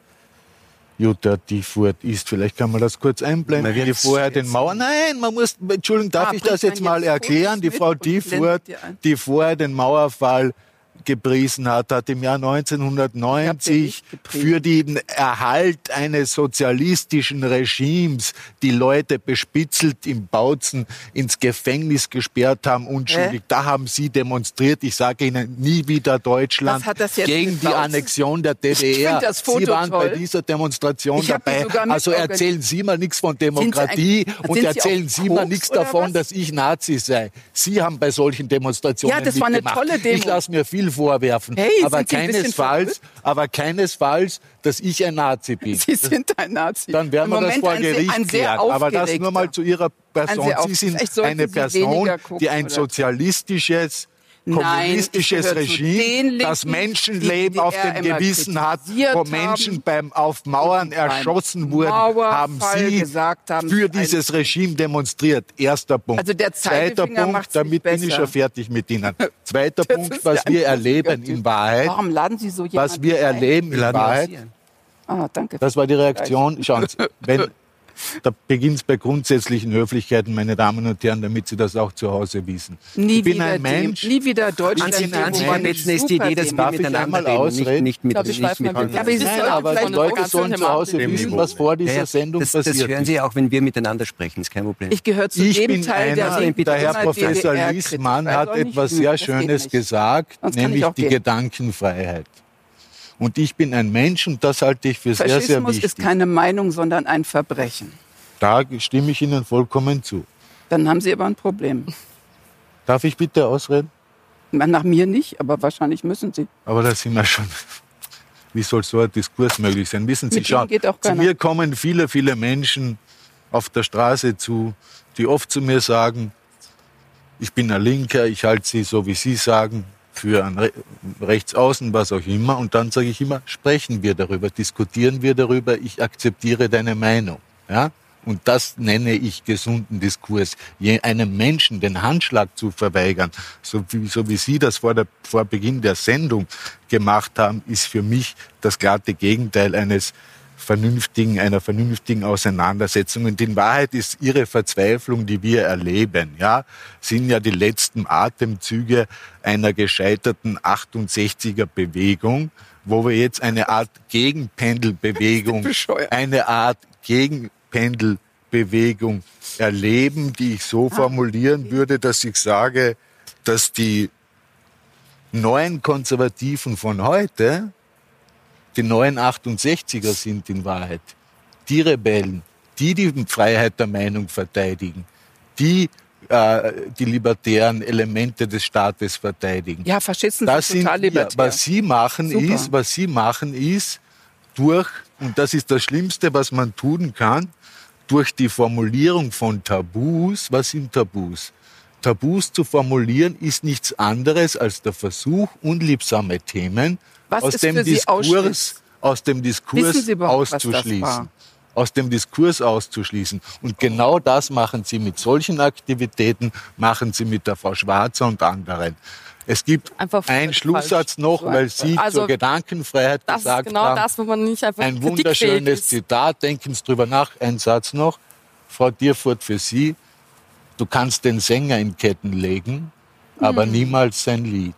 Jutta Diffurt ist. Vielleicht kann man das kurz einblenden, wie die vorher den Mauer... Nein, man muss... Entschuldigung, darf ah, ich das jetzt mal erklären? Die Frau Diffurt, die vorher den Mauerfall gepriesen hat, hat im Jahr 1990 für den Erhalt eines sozialistischen Regimes die Leute bespitzelt im Bautzen ins Gefängnis gesperrt haben, unschuldig. Äh? Da haben sie demonstriert. Ich sage Ihnen, nie wieder Deutschland gegen die Annexion der DDR. sie waren toll. bei dieser Demonstration dabei. Also erzählen Sie mal nichts von Demokratie und erzählen Sie, Sie mal nichts davon, was? dass ich Nazi sei. Sie haben bei solchen Demonstrationen Ja, das war eine tolle Demo. Ich lasse mir viel vorwerfen. Hey, aber, keinesfalls, aber keinesfalls, dass ich ein Nazi bin. Sie sind ein Nazi. Dann werden wir das vor Gericht ein sehr, klären. Aber das nur mal zu Ihrer Person. Sie sind eine Person, die ein sozialistisches kommunistisches Nein, Regime, das Menschenleben auf dem Gewissen hat, wo Menschen beim auf Mauern erschossen wurden, haben Sie haben, für dieses Regime demonstriert. Erster Punkt. Also der Zweiter Punkt, damit bin ich schon fertig mit Ihnen. Zweiter Punkt, was wir erleben in Wahrheit. Warum laden Sie so Was wir erleben in Wahrheit. Ah, danke. Das war die Reaktion. Schauen Sie, wenn da beginnt es bei grundsätzlichen Höflichkeiten, meine Damen und Herren, damit Sie das auch zu Hause wissen. Nie ich bin wieder ein Mensch. nie wieder Deutschland. An Anziehen ist die Idee, dass wir miteinander reden, nicht, mit, nicht mit, Nein, aber die Leute sollen zu Hause wissen, was vor dieser ja, Sendung das, passiert Das hören Sie auch, wenn wir miteinander sprechen, ist kein Problem. Ich gehöre zu ich dem bin Teil, einer, der, der Herr Professor Liesmann hat etwas sehr Schönes gesagt, nämlich die Gedankenfreiheit. Und ich bin ein Mensch und das halte ich für sehr, sehr wichtig. Faschismus ist keine Meinung, sondern ein Verbrechen. Da stimme ich Ihnen vollkommen zu. Dann haben Sie aber ein Problem. Darf ich bitte ausreden? Nach mir nicht, aber wahrscheinlich müssen Sie. Aber da sind wir schon. Wie soll so ein Diskurs möglich sein? Wissen Sie schon, zu mir kommen viele, viele Menschen auf der Straße zu, die oft zu mir sagen, ich bin ein Linker, ich halte Sie, so wie Sie sagen, für ein Re Rechtsaußen, was auch immer. Und dann sage ich immer, sprechen wir darüber, diskutieren wir darüber, ich akzeptiere deine Meinung. Ja? Und das nenne ich gesunden Diskurs. einem Menschen den Handschlag zu verweigern, so wie, so wie Sie das vor, der, vor Beginn der Sendung gemacht haben, ist für mich das glatte Gegenteil eines vernünftigen, einer vernünftigen Auseinandersetzung. Und in Wahrheit ist Ihre Verzweiflung, die wir erleben, ja, sind ja die letzten Atemzüge einer gescheiterten 68er Bewegung, wo wir jetzt eine Art Gegenpendelbewegung, eine Art Gegen Pendelbewegung erleben, die ich so ah. formulieren würde, dass ich sage, dass die neuen Konservativen von heute die neuen 68er sind in Wahrheit. Die Rebellen, die die Freiheit der Meinung verteidigen, die äh, die libertären Elemente des Staates verteidigen. Ja, Faschisten das sind total libertär. Was sie machen Super. ist, was sie machen ist, durch, und das ist das Schlimmste, was man tun kann, durch die Formulierung von Tabus, was sind Tabus? Tabus zu formulieren ist nichts anderes als der Versuch, unliebsame Themen aus dem, Diskurs, aus dem Diskurs auszuschließen. Aus dem Diskurs auszuschließen. Und genau das machen Sie mit solchen Aktivitäten, machen Sie mit der Frau Schwarzer und anderen. Es gibt einen Schlusssatz noch, weil Sie also, zur Gedankenfreiheit das gesagt genau haben. Das, wo man nicht einfach ein wunderschönes Zitat, denken Sie drüber nach, ein Satz noch. Frau Dierfurt für Sie. Du kannst den Sänger in Ketten legen, aber hm. niemals sein Lied.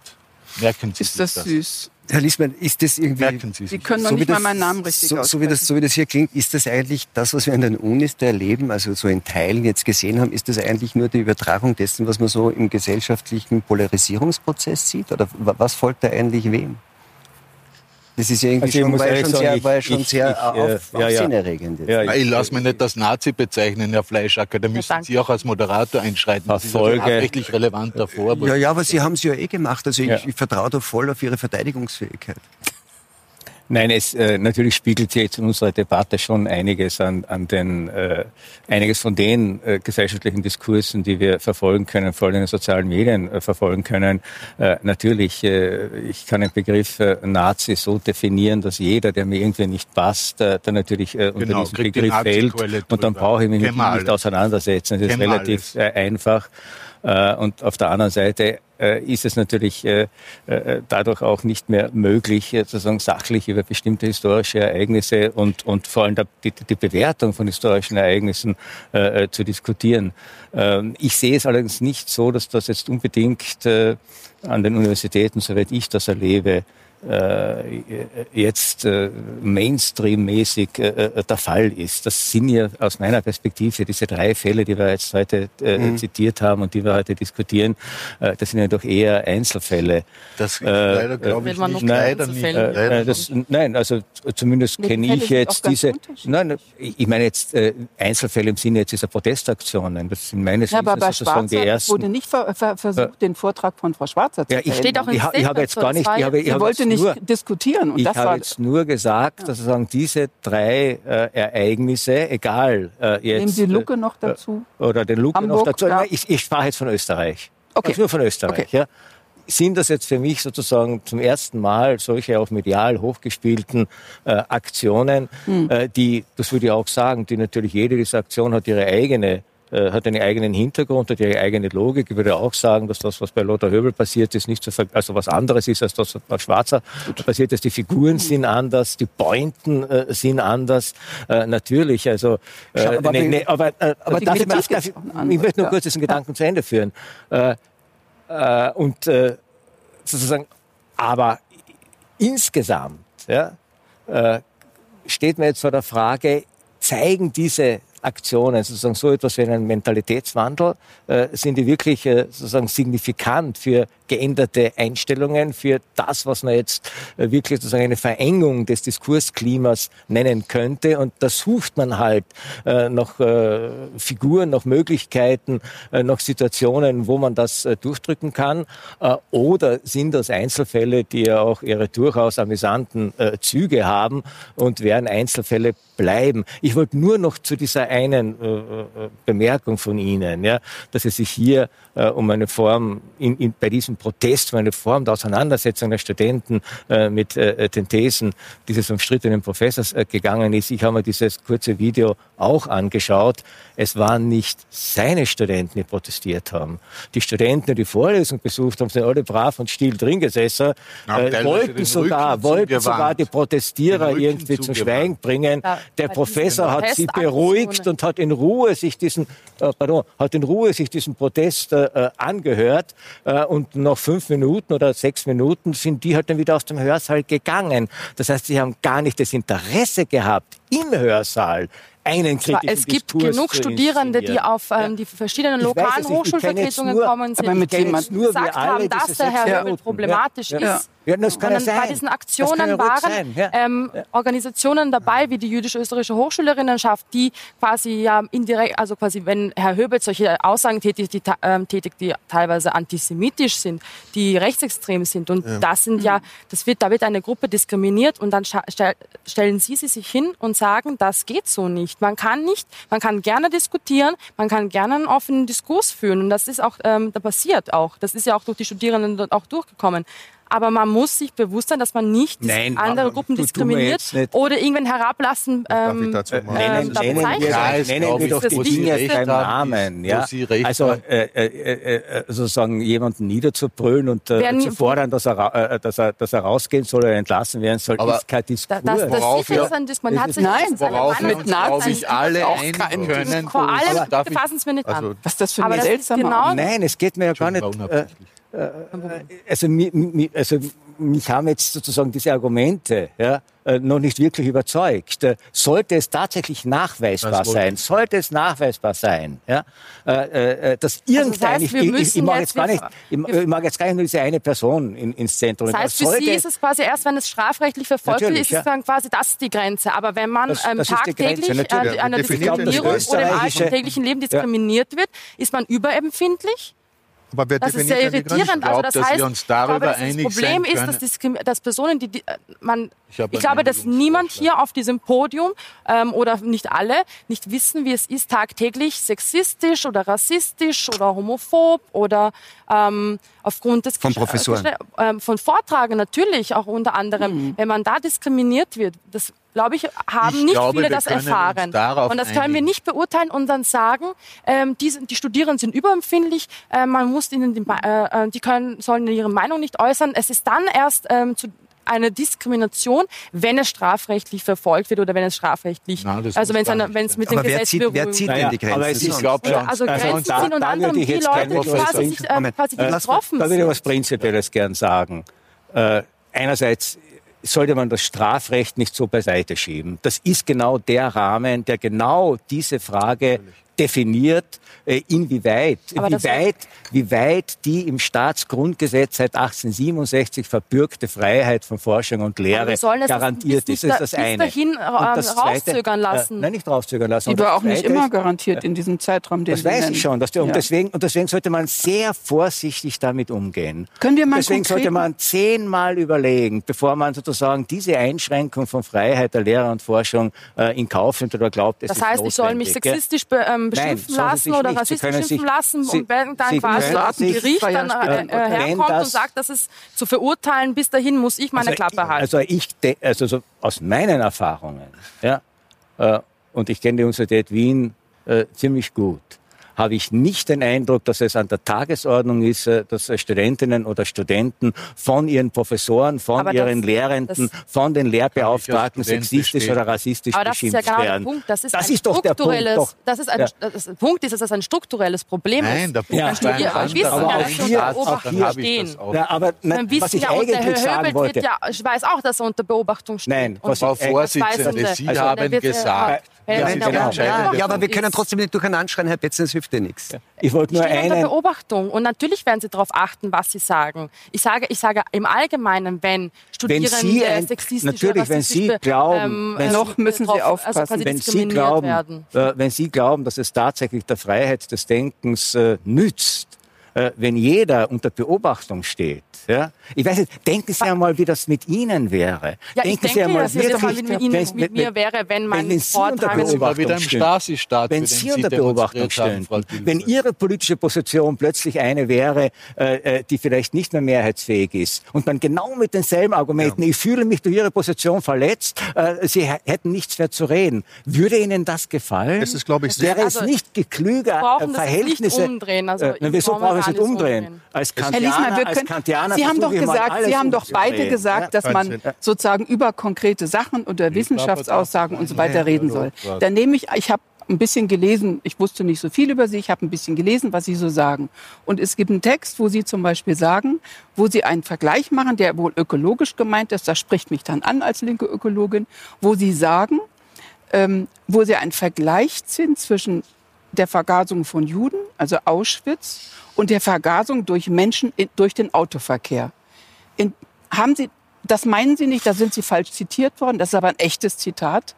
Merken Sie Ist das, das süß. Herr Liesmann, ist das irgendwie... Merken Sie, Sie können noch so nicht das, mal meinen Namen richtig so, so, wie das, so wie das hier klingt, ist das eigentlich das, was wir an den Unis da erleben, also so in Teilen jetzt gesehen haben, ist das eigentlich nur die Übertragung dessen, was man so im gesellschaftlichen Polarisierungsprozess sieht? Oder was folgt da eigentlich wem? Das ist ja irgendwie also schon, war schon, sagen, sehr, ich, war schon ich, sehr ich, auf, ja, aufsehenerregend. Ja, ja, ich lasse mich nicht als Nazi bezeichnen, Herr Fleischacker. Da müssen ja, Sie auch als Moderator einschreiten. Das ist ein rechtlich relevanter Vorwurf. Ja, ja, aber Sie haben es ja eh gemacht. Also ich, ich vertraue da voll auf Ihre Verteidigungsfähigkeit. Nein, es äh, natürlich spiegelt sich jetzt in unserer Debatte schon einiges an, an den äh, einiges von den äh, gesellschaftlichen Diskursen, die wir verfolgen können, vor allem in den sozialen Medien äh, verfolgen können. Äh, natürlich, äh, ich kann den Begriff äh, Nazi so definieren, dass jeder, der mir irgendwie nicht passt, äh, dann natürlich äh, unter genau, diesen Begriff fällt und dann brauche ich mich mit ihm nicht auseinandersetzen. Das ist relativ äh, einfach. Äh, und auf der anderen Seite äh, ist es natürlich äh, dadurch auch nicht mehr möglich, sozusagen sachlich über bestimmte historische Ereignisse und, und vor allem die, die Bewertung von historischen Ereignissen zu diskutieren. Ähm, ich sehe es allerdings nicht so, dass das jetzt unbedingt an den Universitäten, soweit ich das erlebe, jetzt äh, Mainstream-mäßig äh, äh, der Fall ist. Das sind ja aus meiner Perspektive diese drei Fälle, die wir jetzt heute äh, mhm. zitiert haben und die wir heute diskutieren, äh, das sind ja doch eher Einzelfälle. Das äh, leider glaube ich nicht. Leider nicht. Äh, das, nein, also zumindest kenne ich jetzt diese. Nein, ich meine jetzt äh, Einzelfälle im Sinne jetzt dieser Protestaktionen. Das sind meines ja, bei sozusagen die ersten. wurde nicht ver ver versucht, den Vortrag von Frau Schwarzer zu ja, ich, steht auch im ich, ich habe jetzt gar nicht. Ich habe, ich wollte nicht nur, diskutieren. Und ich habe jetzt nur gesagt, ja. dass sozusagen diese drei äh, Ereignisse, egal äh, jetzt. Nehmen Sie Lucke noch dazu? Äh, oder den Lucke Hamburg, noch dazu. Ja. Ich, ich sprach jetzt von Österreich. Okay. Also nur von Österreich. Okay. Ja sind das jetzt für mich sozusagen zum ersten Mal solche auch medial hochgespielten äh, Aktionen, hm. äh, die, das würde ich auch sagen, die natürlich jede dieser Aktionen hat ihre eigene äh, hat einen eigenen Hintergrund, hat ihre eigene Logik. Ich würde auch sagen, dass das, was bei Lothar Höbel passiert ist, nicht so, also was anderes ist, als das, was bei Schwarzer passiert ist. Die Figuren sind anders, die Pointen äh, sind anders. Äh, natürlich, also, äh, aber, ne, ne, aber, äh, aber darf ich, darf, darf, ich, ich möchte nur kurz diesen Gedanken zu Ende führen. Äh, äh, und äh, sozusagen, aber insgesamt ja, äh, steht mir jetzt vor der Frage, zeigen diese Aktionen, sozusagen so etwas wie einen Mentalitätswandel, äh, sind die wirklich äh, sozusagen signifikant für geänderte Einstellungen, für das, was man jetzt äh, wirklich sozusagen eine Verengung des Diskursklimas nennen könnte. Und da sucht man halt äh, noch äh, Figuren, noch Möglichkeiten, noch Situationen, wo man das durchdrücken kann. Oder sind das Einzelfälle, die ja auch ihre durchaus amüsanten Züge haben und werden Einzelfälle bleiben. Ich wollte nur noch zu dieser einen Bemerkung von Ihnen, ja, dass es sich hier äh, um eine Form in, in, bei diesem Protest, um eine Form der Auseinandersetzung der Studenten äh, mit äh, den Thesen dieses umstrittenen Professors äh, gegangen ist. Ich habe mir dieses kurze Video auch angeschaut. Es waren nicht seine Studenten, die protestiert haben. Die Studenten, die die Vorlesung besucht haben, sind alle brav und still drin gesessen, äh, wollten sogar, wollten sogar die Protestierer irgendwie zum Schweigen bringen. Ja, der Professor hat sie beruhigt und hat in Ruhe sich diesen, äh, pardon, hat in Ruhe sich diesen Protest äh, angehört äh, und nach fünf Minuten oder sechs Minuten sind die halt dann wieder aus dem Hörsaal gegangen. Das heißt, sie haben gar nicht das Interesse gehabt, im Hörsaal einen kritischen Es gibt Diskurs genug Studierende, die auf ähm, die verschiedenen lokalen Hochschulvertretungen kommen sind, die gesagt haben, dass der Herr Höbel problematisch ja. ist. Ja, das kann ja bei diesen Aktionen waren ja. Ähm, Organisationen dabei, wie die jüdisch-österreichische Hochschülerinnenschaft, die quasi ja indirekt, also quasi, wenn Herr Höbel solche Aussagen tätigt, die, ähm, tätigt, die teilweise antisemitisch sind, die rechtsextrem sind, und das sind ja, das wird, da wird eine Gruppe diskriminiert, und dann stellen Sie sie sich hin und sagen, das geht so nicht nicht. Man kann nicht, man kann gerne diskutieren, man kann gerne einen offenen Diskurs führen. Und das ist auch, ähm, da passiert auch. Das ist ja auch durch die Studierenden dort auch durchgekommen aber man muss sich bewusst sein, dass man nicht Nein, andere Gruppen diskriminiert oder irgendwann herablassen ähm, Darf ich dazu mal äh, nennen, nennen, wir, ja, nennen wir doch die Dinge beim Namen. Ja? Also äh, äh, äh, äh, sozusagen jemanden niederzubrüllen und äh, zu fordern, dass er, äh, dass, er, dass er rausgehen soll oder entlassen werden soll, aber ist kein Diskurs. Das, das, das worauf wir, ist ein Diskurs. Man hat sich nein, worauf wir uns, glaube ich, alle einigen können. Vor allem, bitte fassen Sie mir nicht an. Also, was das für ein seltsamer genau Nein, es geht mir ja gar nicht... Äh, also, also mich haben jetzt sozusagen diese Argumente ja, äh, noch nicht wirklich überzeugt. Äh, sollte es tatsächlich nachweisbar sein, sollte es nachweisbar sein, ja, dass irgendein, also das heißt, ich, ich, ich, mag jetzt gar nicht, ich, ich, mag jetzt gar nicht nur diese eine Person in, ins Zentrum. Das heißt, für Sie ist es quasi erst, wenn es strafrechtlich verfolgt wird, ist es dann quasi das die Grenze. Aber wenn man das, ähm, das tagtäglich äh, einer Diskriminierung oder im alltäglichen Leben diskriminiert wird, ist man überempfindlich? Aber wer das ist sehr irritierend. Also das heißt, uns darüber glaube, das Problem ist, dass, dass, Personen, die, die äh, man, ich, ich glaube, dass niemand hier auf diesem Podium ähm, oder nicht alle nicht wissen, wie es ist, tagtäglich sexistisch oder rassistisch oder homophob oder ähm, aufgrund des von Professoren, äh, von Vortragen natürlich auch unter anderem, mhm. wenn man da diskriminiert wird, das glaube ich, haben ich nicht glaube, viele das erfahren. Und das können wir nicht beurteilen und dann sagen, ähm, die, die Studierenden sind überempfindlich, äh, man muss ihnen, die, äh, äh, die können, sollen ihre Meinung nicht äußern. Es ist dann erst ähm, zu eine Diskrimination, wenn es strafrechtlich verfolgt wird oder wenn es strafrechtlich, Nein, also wenn es, eine, wenn es mit dem Gesetz wer zieht, wer zieht denn die Grenzen? Aber ich glaube schon. Also Grenzen also, ziehen und anderem die Leute, die quasi, sich, äh, quasi äh, betroffen Da würde ich was Prinzipielles gern sagen. Äh, einerseits sollte man das Strafrecht nicht so beiseite schieben. Das ist genau der Rahmen, der genau diese Frage definiert, äh, inwieweit, wie weit, wie weit die im Staatsgrundgesetz seit 1867 verbürgte Freiheit von Forschung und Lehre garantiert ist. Das ist das eine. Dahin ähm, das rauszögern lassen. Äh, nein, nicht rauszögern lassen. Die war auch nicht immer garantiert in diesem Zeitraum, den Das weiß ich schon. Dass die, und, deswegen, und deswegen sollte man sehr vorsichtig damit umgehen. Können wir mal Deswegen sollte man zehnmal überlegen, bevor man sozusagen diese Einschränkung von Freiheit der Lehre und Forschung äh, in Kauf nimmt oder glaubt, es Das heißt, ich soll mich sexistisch be, ähm, beschimpfen Nein, lassen oder rassistisch beschimpfen lassen Sie, und wenn dann quasi ein Gericht dann äh, äh, herkommt das, und sagt, das ist zu verurteilen, bis dahin muss ich meine also, Klappe halten. Also ich, also so aus meinen Erfahrungen, ja, äh, und ich kenne die Universität Wien äh, ziemlich gut habe ich nicht den Eindruck, dass es an der Tagesordnung ist, äh, dass Studentinnen oder Studenten von ihren Professoren, von Aber ihren das, Lehrenden, das von den Lehrbeauftragten sexistisch oder rassistisch Aber das ist ja genau der Punkt. Das ist, das ist doch der Punkt. Doch. Das ist ein, ja. das Punkt ist, dass das ein strukturelles Problem Nein, ist. Der Punkt ja. ist ein wir wissen aber ja, dass wir unter Beobachtung stehen. Ja, aber nein, was ich ja, eigentlich sagen wollte. Ja, ich weiß auch, dass er unter Beobachtung steht. Nein, Frau Vorsitzende, Sie haben gesagt, ja, genau. ja, aber wir können trotzdem nicht durcheinander schreien, Herr Betzen, das hilft dir nichts. Ich wollte nur eine Beobachtung und natürlich werden Sie darauf achten, was Sie sagen. Ich sage, ich sage im Allgemeinen, wenn Studierende wenn Sie ein, natürlich, wenn Sie glauben, ähm, wenn noch müssen Sie aufpassen, also wenn Sie glauben, äh, wenn Sie glauben, dass es tatsächlich der Freiheit des Denkens äh, nützt, äh, wenn jeder unter Beobachtung steht, ja? Ich weiß nicht, denken Sie einmal, wie das mit Ihnen wäre. Ja, denken ich denke, Sie einmal, dass es mit, Ihnen, mit, mit mir wäre, wenn mein wenn Sie Vortrag unter Beobachtung stehen, wenn Sie unter Beobachtung stehen, wenn Ihre politische Position plötzlich eine wäre, äh, äh, die vielleicht nicht mehr mehrheitsfähig ist und man genau mit denselben Argumenten, ja. ich fühle mich durch Ihre Position verletzt, äh, Sie hätten nichts mehr zu reden, würde Ihnen das gefallen? Es ist, glaube ich, sehr wäre es also, nicht geklüger, Verhältnisse... Nicht umdrehen. Also, äh, wieso brauchen wir es umdrehen? Als Kantianer, als Kantianer Sie haben doch gesagt, Sie haben doch beide gesagt, dass man sozusagen über konkrete Sachen oder Wissenschaftsaussagen und so weiter reden soll. Dann nehme ich, ich habe ein bisschen gelesen, ich wusste nicht so viel über Sie, ich habe ein bisschen gelesen, was Sie so sagen. Und es gibt einen Text, wo Sie zum Beispiel sagen, wo Sie einen Vergleich machen, der wohl ökologisch gemeint ist, das spricht mich dann an als linke Ökologin, wo Sie sagen, ähm, wo Sie einen Vergleich ziehen zwischen der Vergasung von Juden, also Auschwitz, und der Vergasung durch Menschen in, durch den Autoverkehr. In, haben Sie, das meinen Sie nicht, da sind Sie falsch zitiert worden, das ist aber ein echtes Zitat.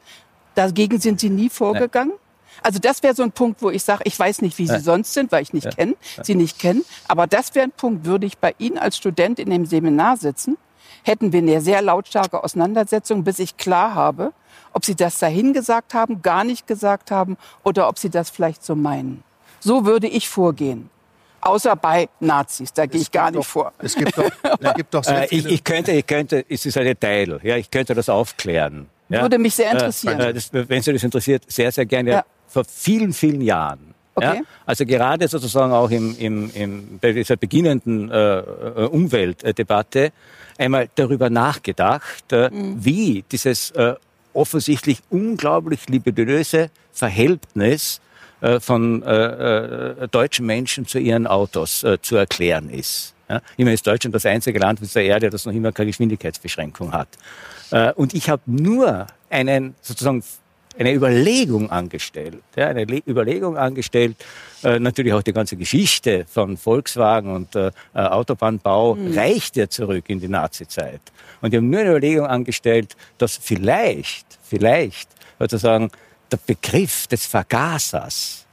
Dagegen sind Sie nie vorgegangen? Nein. Also das wäre so ein Punkt, wo ich sage, ich weiß nicht, wie Sie Nein. sonst sind, weil ich nicht ja. kenne, Sie nicht kennen. Aber das wäre ein Punkt, würde ich bei Ihnen als Student in dem Seminar sitzen, hätten wir eine sehr lautstarke Auseinandersetzung, bis ich klar habe, ob Sie das dahin gesagt haben, gar nicht gesagt haben oder ob Sie das vielleicht so meinen. So würde ich vorgehen außer bei Nazis. Da gehe ich gar nicht doch, vor. Es gibt doch, es gibt doch sehr viele. ich, ich, könnte, ich könnte, es ist ein Detail, ja, ich könnte das aufklären. Ja. Würde mich sehr interessieren. Äh, das, wenn Sie das interessiert, sehr, sehr gerne. Ja. Vor vielen, vielen Jahren. Okay. Ja, also gerade sozusagen auch im, im, im, bei dieser beginnenden äh, äh Umweltdebatte einmal darüber nachgedacht, äh, mhm. wie dieses äh, offensichtlich unglaublich libidinöse Verhältnis äh, von äh, äh, deutschen Menschen zu ihren Autos zu erklären ist. Ja? Immer ist Deutschland das einzige Land auf der Erde, das noch immer keine Geschwindigkeitsbeschränkung hat. Und ich habe nur einen sozusagen eine Überlegung angestellt, ja, eine Le Überlegung angestellt, äh, natürlich auch die ganze Geschichte von Volkswagen und äh, Autobahnbau mhm. reicht ja zurück in die Nazizeit. Und ich habe nur eine Überlegung angestellt, dass vielleicht, vielleicht sozusagen der Begriff des Vergasers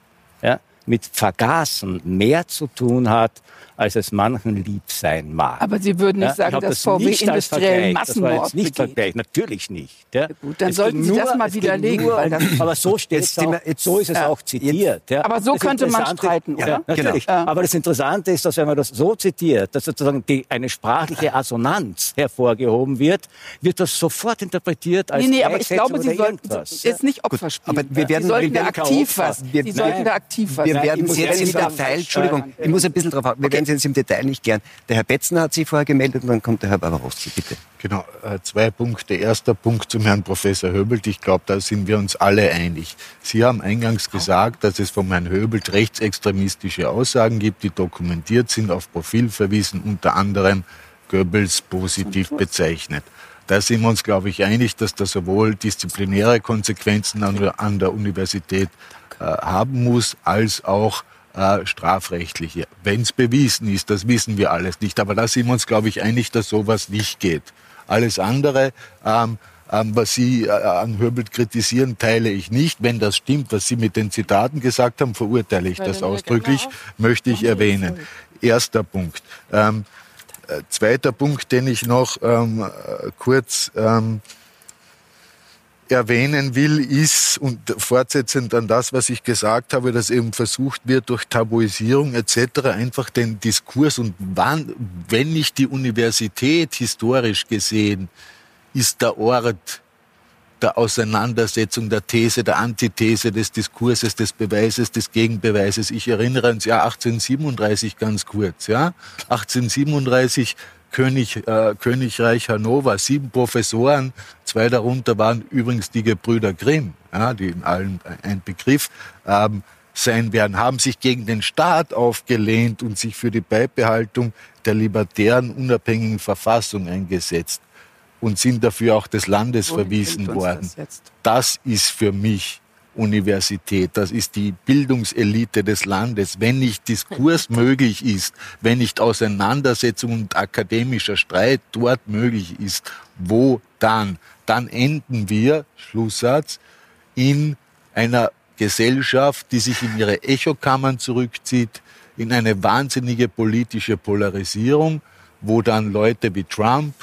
ja, mit Vergasen mehr zu tun hat als es manchen lieb sein mag. Aber Sie würden nicht ja, sagen, dass das VW industriellen Massenmord das nicht Vergleich. Natürlich nicht. Ja. Gut, dann es sollten Sie nur, das mal widerlegen. Nur, aber so, steht es auch, so ist es ja. auch zitiert. Ja. Aber so das könnte man streiten, oder? Ja, natürlich. Genau. Aber das Interessante ist, dass wenn man das so zitiert, dass sozusagen die, eine sprachliche Assonanz hervorgehoben wird, wird das sofort interpretiert als Nee, nee, aber ich glaube, Sie sollten jetzt nicht Opfer spielen. Aber wir werden, Sie sollten da aktiv was. Sie sollten da aktiv was. Wir werden jetzt im Detail, Entschuldigung, ich muss ein bisschen drauf wir werden jetzt im Detail nicht gern. Der Herr Betzner hat sich vorher gemeldet und dann kommt der Herr Barbarowski, bitte. Genau, äh, zwei Punkte. Erster Punkt zum Herrn Professor Höbelt. Ich glaube, da sind wir uns alle einig. Sie haben eingangs gesagt, dass es von Herrn Höbelt rechtsextremistische Aussagen gibt, die dokumentiert sind, auf Profil verwiesen, unter anderem Goebbels positiv bezeichnet. Da sind wir uns, glaube ich, einig, dass da sowohl disziplinäre Konsequenzen an der Universität äh, haben muss, als auch äh, strafrechtliche. Wenn es bewiesen ist, das wissen wir alles nicht. Aber da sind wir uns, glaube ich, einig, dass sowas nicht geht. Alles andere, ähm, ähm, was Sie äh, an Höbelt kritisieren, teile ich nicht. Wenn das stimmt, was Sie mit den Zitaten gesagt haben, verurteile ich das ausdrücklich, genau. möchte ich erwähnen. Erster Punkt. Ähm, äh, zweiter Punkt, den ich noch ähm, äh, kurz ähm, erwähnen will, ist, und fortsetzend an das, was ich gesagt habe, dass eben versucht wird, durch Tabuisierung etc. einfach den Diskurs und wann, wenn nicht die Universität historisch gesehen, ist der Ort der Auseinandersetzung, der These, der Antithese, des Diskurses, des Beweises, des Gegenbeweises. Ich erinnere ans Jahr 1837 ganz kurz. Ja? 1837 König, äh, Königreich Hannover, sieben Professoren, zwei darunter waren übrigens die Gebrüder Grimm, ja, die in allen ein Begriff ähm, sein werden, haben sich gegen den Staat aufgelehnt und sich für die Beibehaltung der libertären, unabhängigen Verfassung eingesetzt und sind dafür auch des Landes Wohin verwiesen worden. Das, das ist für mich Universität, das ist die Bildungselite des Landes. Wenn nicht Diskurs möglich ist, wenn nicht Auseinandersetzung und akademischer Streit dort möglich ist, wo dann? Dann enden wir, Schlusssatz, in einer Gesellschaft, die sich in ihre Echokammern zurückzieht, in eine wahnsinnige politische Polarisierung, wo dann Leute wie Trump,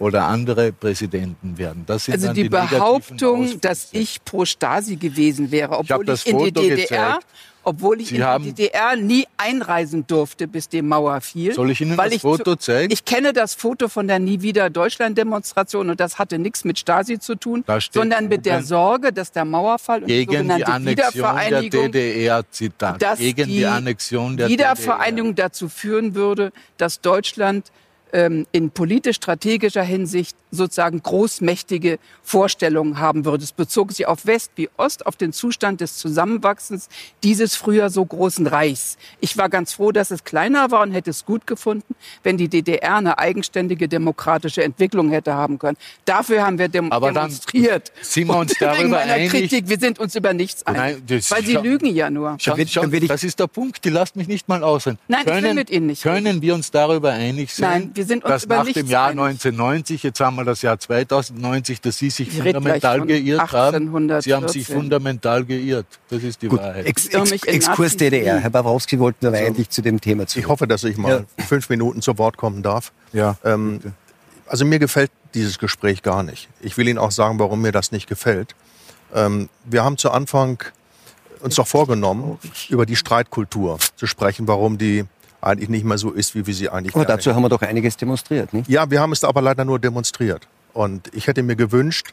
oder andere Präsidenten werden. also die, die Behauptung, dass ich pro Stasi gewesen wäre, obwohl ich, ich in die DDR, gezeigt. Obwohl ich Sie in die DDR nie einreisen durfte, bis die Mauer fiel. Soll ich Ihnen das Foto zeigen? Ich kenne das Foto von der Nie wieder Deutschland Demonstration und das hatte nichts mit Stasi zu tun, sondern mit der Sorge, dass der Mauerfall und gegen die sogenannte die Annexion Wiedervereinigung, der DDR, Zitat, gegen die, die Annexion der Wiedervereinigung DDR. dazu führen würde, dass Deutschland ähm, in politisch-strategischer Hinsicht sozusagen großmächtige Vorstellungen haben würde. Es bezog sich auf West wie Ost, auf den Zustand des Zusammenwachsens dieses früher so großen Reichs. Ich war ganz froh, dass es kleiner war und hätte es gut gefunden, wenn die DDR eine eigenständige demokratische Entwicklung hätte haben können. Dafür haben wir dem Aber demonstriert. sind wir uns darüber einig? Kritik, wir sind uns über nichts einig. Nein, weil Sie lügen ja nur. Schau, schau, das ist der Punkt, die lasst mich nicht mal ausreden. Nein, können, ich will mit Ihnen nicht. Können wir uns darüber einig sein? Nein, wir sind uns dass über nach dem Jahr einig. 1990, jetzt haben wir das Jahr 2090, dass Sie sich ich fundamental geirrt haben. Sie haben sich fundamental geirrt. Das ist die Gut, Wahrheit. Ex Ex Exkurs DDR. Herr Babrowski wollten wir so. eigentlich zu dem Thema zurück. Ich hoffe, dass ich mal ja. fünf Minuten zu Wort kommen darf. Ja. Ähm, also mir gefällt dieses Gespräch gar nicht. Ich will Ihnen auch sagen, warum mir das nicht gefällt. Ähm, wir haben zu Anfang uns doch vorgenommen, über die Streitkultur zu sprechen, warum die eigentlich nicht mehr so ist, wie wir sie eigentlich Aber dazu haben wir doch einiges demonstriert, nicht? Ja, wir haben es aber leider nur demonstriert. Und ich hätte mir gewünscht,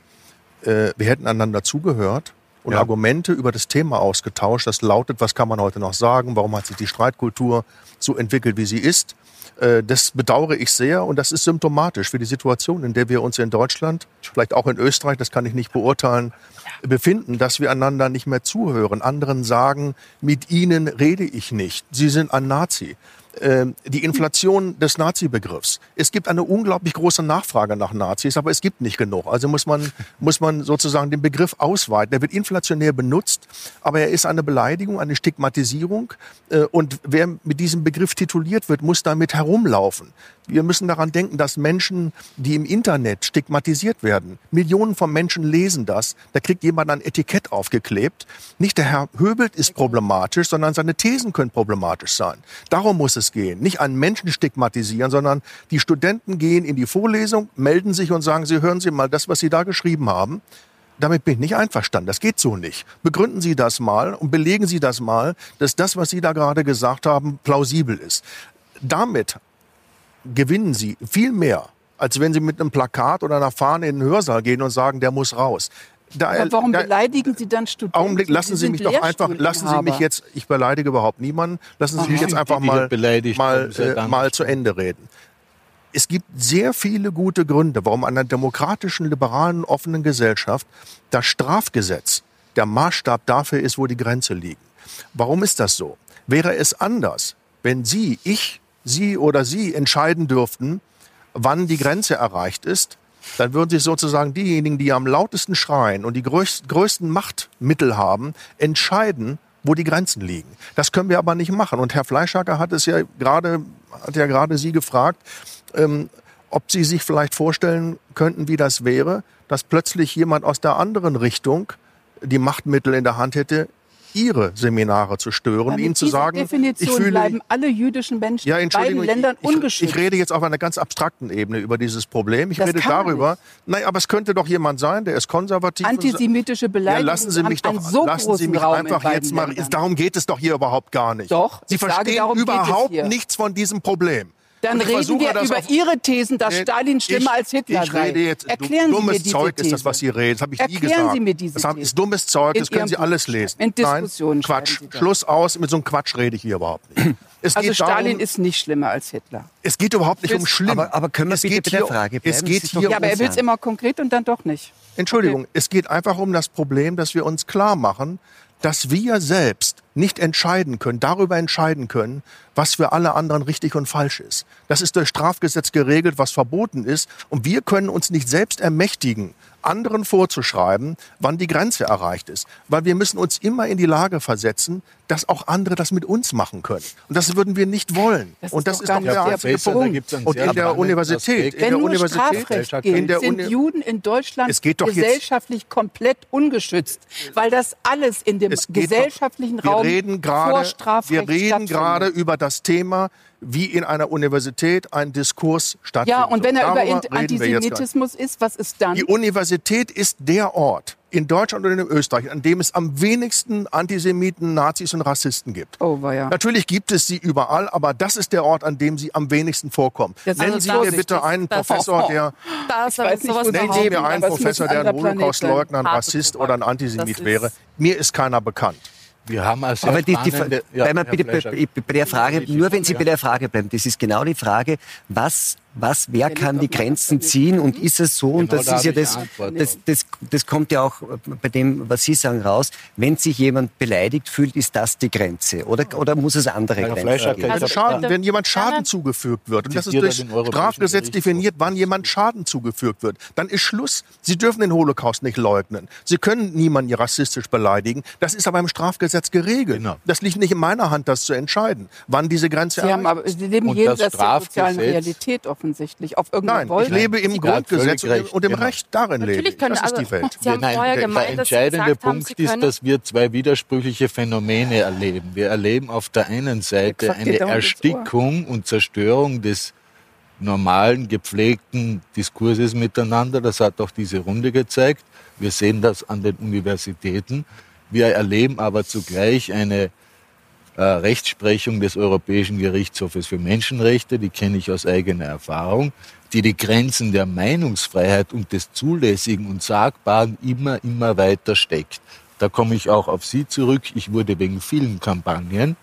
äh, wir hätten einander zugehört und ja. Argumente über das Thema ausgetauscht. Das lautet, was kann man heute noch sagen? Warum hat sich die Streitkultur so entwickelt, wie sie ist? Äh, das bedauere ich sehr und das ist symptomatisch für die Situation, in der wir uns in Deutschland, vielleicht auch in Österreich, das kann ich nicht beurteilen, befinden, dass wir einander nicht mehr zuhören. Anderen sagen, mit ihnen rede ich nicht. Sie sind ein Nazi. Ähm, die Inflation des Nazi-Begriffs. Es gibt eine unglaublich große Nachfrage nach Nazis, aber es gibt nicht genug. Also muss man, muss man sozusagen den Begriff ausweiten. Er wird inflationär benutzt, aber er ist eine Beleidigung, eine Stigmatisierung. Äh, und wer mit diesem Begriff tituliert wird, muss damit herumlaufen. Wir müssen daran denken, dass Menschen, die im Internet stigmatisiert werden, Millionen von Menschen lesen das, da kriegt jemand ein Etikett aufgeklebt. Nicht der Herr Höbelt ist problematisch, sondern seine Thesen können problematisch sein. Darum muss es gehen. Nicht einen Menschen stigmatisieren, sondern die Studenten gehen in die Vorlesung, melden sich und sagen, Sie hören Sie mal das, was Sie da geschrieben haben. Damit bin ich nicht einverstanden. Das geht so nicht. Begründen Sie das mal und belegen Sie das mal, dass das, was Sie da gerade gesagt haben, plausibel ist. Damit gewinnen sie viel mehr, als wenn sie mit einem Plakat oder einer Fahne in den Hörsaal gehen und sagen, der muss raus. Da, Aber warum da, beleidigen Sie dann Studenten? Augenblick, lassen Sie, mich doch einfach, lassen Sie mich jetzt, ich beleidige überhaupt niemanden, lassen Sie mich jetzt einfach mal, mal, äh, mal zu Ende reden. Es gibt sehr viele gute Gründe, warum an einer demokratischen, liberalen, offenen Gesellschaft das Strafgesetz der Maßstab dafür ist, wo die Grenze liegt. Warum ist das so? Wäre es anders, wenn Sie, ich, Sie oder Sie entscheiden dürften, wann die Grenze erreicht ist, dann würden sich sozusagen diejenigen, die am lautesten schreien und die größten Machtmittel haben, entscheiden, wo die Grenzen liegen. Das können wir aber nicht machen. Und Herr Fleischhacker hat es ja gerade, hat ja gerade Sie gefragt, ähm, ob Sie sich vielleicht vorstellen könnten, wie das wäre, dass plötzlich jemand aus der anderen Richtung die Machtmittel in der Hand hätte, ihre Seminare zu stören, ihnen zu sagen, Definition ich fühle, bleiben alle jüdischen Menschen ja, in beiden Ländern ich, ungeschützt. Ich, rede jetzt auf einer ganz abstrakten Ebene über dieses Problem. Ich Das rede darüber, nein, aber es könnte doch jemand sein, der ist konservativ. Antisemitische ja, Beleidigungen lassen Sie mich doch, so lassen Sie mich Raum einfach jetzt mal. Ländern. Darum geht es doch hier überhaupt gar nicht. Doch, Sie sage, verstehen es überhaupt nichts von diesem Problem. Dann reden versuche wir über Ihre Thesen, dass Nee, Stalin schlimmer ich, als Hitler ich sei. rede jetzt, Erklären dummes Sie mir diese Zeug These. ist das, was Sie reden. Das habe ich nie Erklären gesagt. Sie mir diese das hab- These. ist dummes Zeug, In das können Sie alles lesen. In Diskussionen Nein, Quatsch. Schluss aus. Mit so einem Quatsch rede ich hier überhaupt nicht. Es Also geht Stalin darum, ist nicht schlimmer als Hitler. es geht überhaupt nicht um schlimm. Aber- aber können wir es bitte geht bei der hier, Frage Es bleiben? geht Es doch- hier Ja, aber er will es immer konkret und dann doch nicht. Entschuldigung, es geht einfach um das Problem, dass wir uns klar machen, dass wir selbst nicht entscheiden können, darüber entscheiden können, was für alle anderen richtig und falsch ist. Das ist durch Strafgesetz geregelt, was verboten ist. Und wir können uns nicht selbst ermächtigen, anderen vorzuschreiben, wann die Grenze erreicht ist. Weil wir müssen uns immer in die Lage versetzen, dass auch andere das mit uns machen können. Und das würden wir nicht wollen. Das und das ist doch der einzige Punkt. Und in der Universität, in der Universität, Strafrecht in der sind Juden in Deutschland Es geht doch jetzt- gesellschaftlich komplett ungeschützt, weil das alles in dem gesellschaftlichen doch, wir Raum vor Strafrecht wir reden gerade über das Thema, wie in einer Universität ein Diskurs stattfindet. Ja, und wenn er über Darüber Antisemitismus ist, was ist dann? Die Universität ist der Ort in Deutschland und in Österreich, an dem es am wenigsten Antisemiten, Nazis und Rassisten gibt. Oh, war ja. Natürlich gibt es sie überall, aber das ist der Ort, an dem sie am wenigsten vorkommen. Jetzt Nennen Sie mir bitte einen Das- Professor, der Das, nicht, Nennen Sie mir einen Professor, der ein Holocaust-Leugner, ein Rassist oder ein Antisemit Das wäre. Mir ist keiner bekannt. Wir haben eine sehr Aber die, die, spannende... wir Herr bitte bei, bei der Frage, nur wenn Sie Ja. bei der Frage bleiben, das ist genau die Frage, was, was, wer kann die Grenzen ziehen und ist es so, und Genau das da ist ja das, das, das, das kommt ja auch bei dem, was Sie sagen, raus, wenn sich jemand beleidigt fühlt, ist das die Grenze oder, oder muss es andere Grenzen geben? Wenn, Also, Schaden, wenn jemand Schaden zugefügt wird, und das ist durch Strafgesetz definiert, wann jemand Schaden zugefügt wird, dann ist Schluss. Sie dürfen den Holocaust nicht leugnen. Sie können niemanden rassistisch beleidigen. Das ist aber im Strafgesetz geregelt. Genau. Das liegt nicht in meiner Hand, das zu entscheiden, wann diese Grenze Sie, haben aber, Sie leben jenseits der sozialen Realität offensichtlich. Auf irgendeiner Nein, ich Wolke. lebe im Sie Grundgesetz völlig und im, recht, und im genau. Recht. Darin lebe Natürlich ich. können Das ist also, die Welt. Sie haben Nein, vorher der, gemeint, der dass Sie entscheidende gesagt haben, Punkt Sie ist, dass wir zwei widersprüchliche Phänomene erleben. Wir erleben auf der einen Seite Exakt, eine. Erstickung und Zerstörung des normalen, gepflegten Diskurses miteinander. Das hat auch diese Runde gezeigt. Wir sehen das an den Universitäten. Wir erleben aber zugleich eine äh, Rechtsprechung des Europäischen Gerichtshofes für Menschenrechte, die kenne ich aus eigener Erfahrung, die die Grenzen der Meinungsfreiheit und des Zulässigen und Sagbaren immer, immer weiter steckt. Da komme ich auch auf Sie zurück. Ich wurde wegen vielen Kampagnen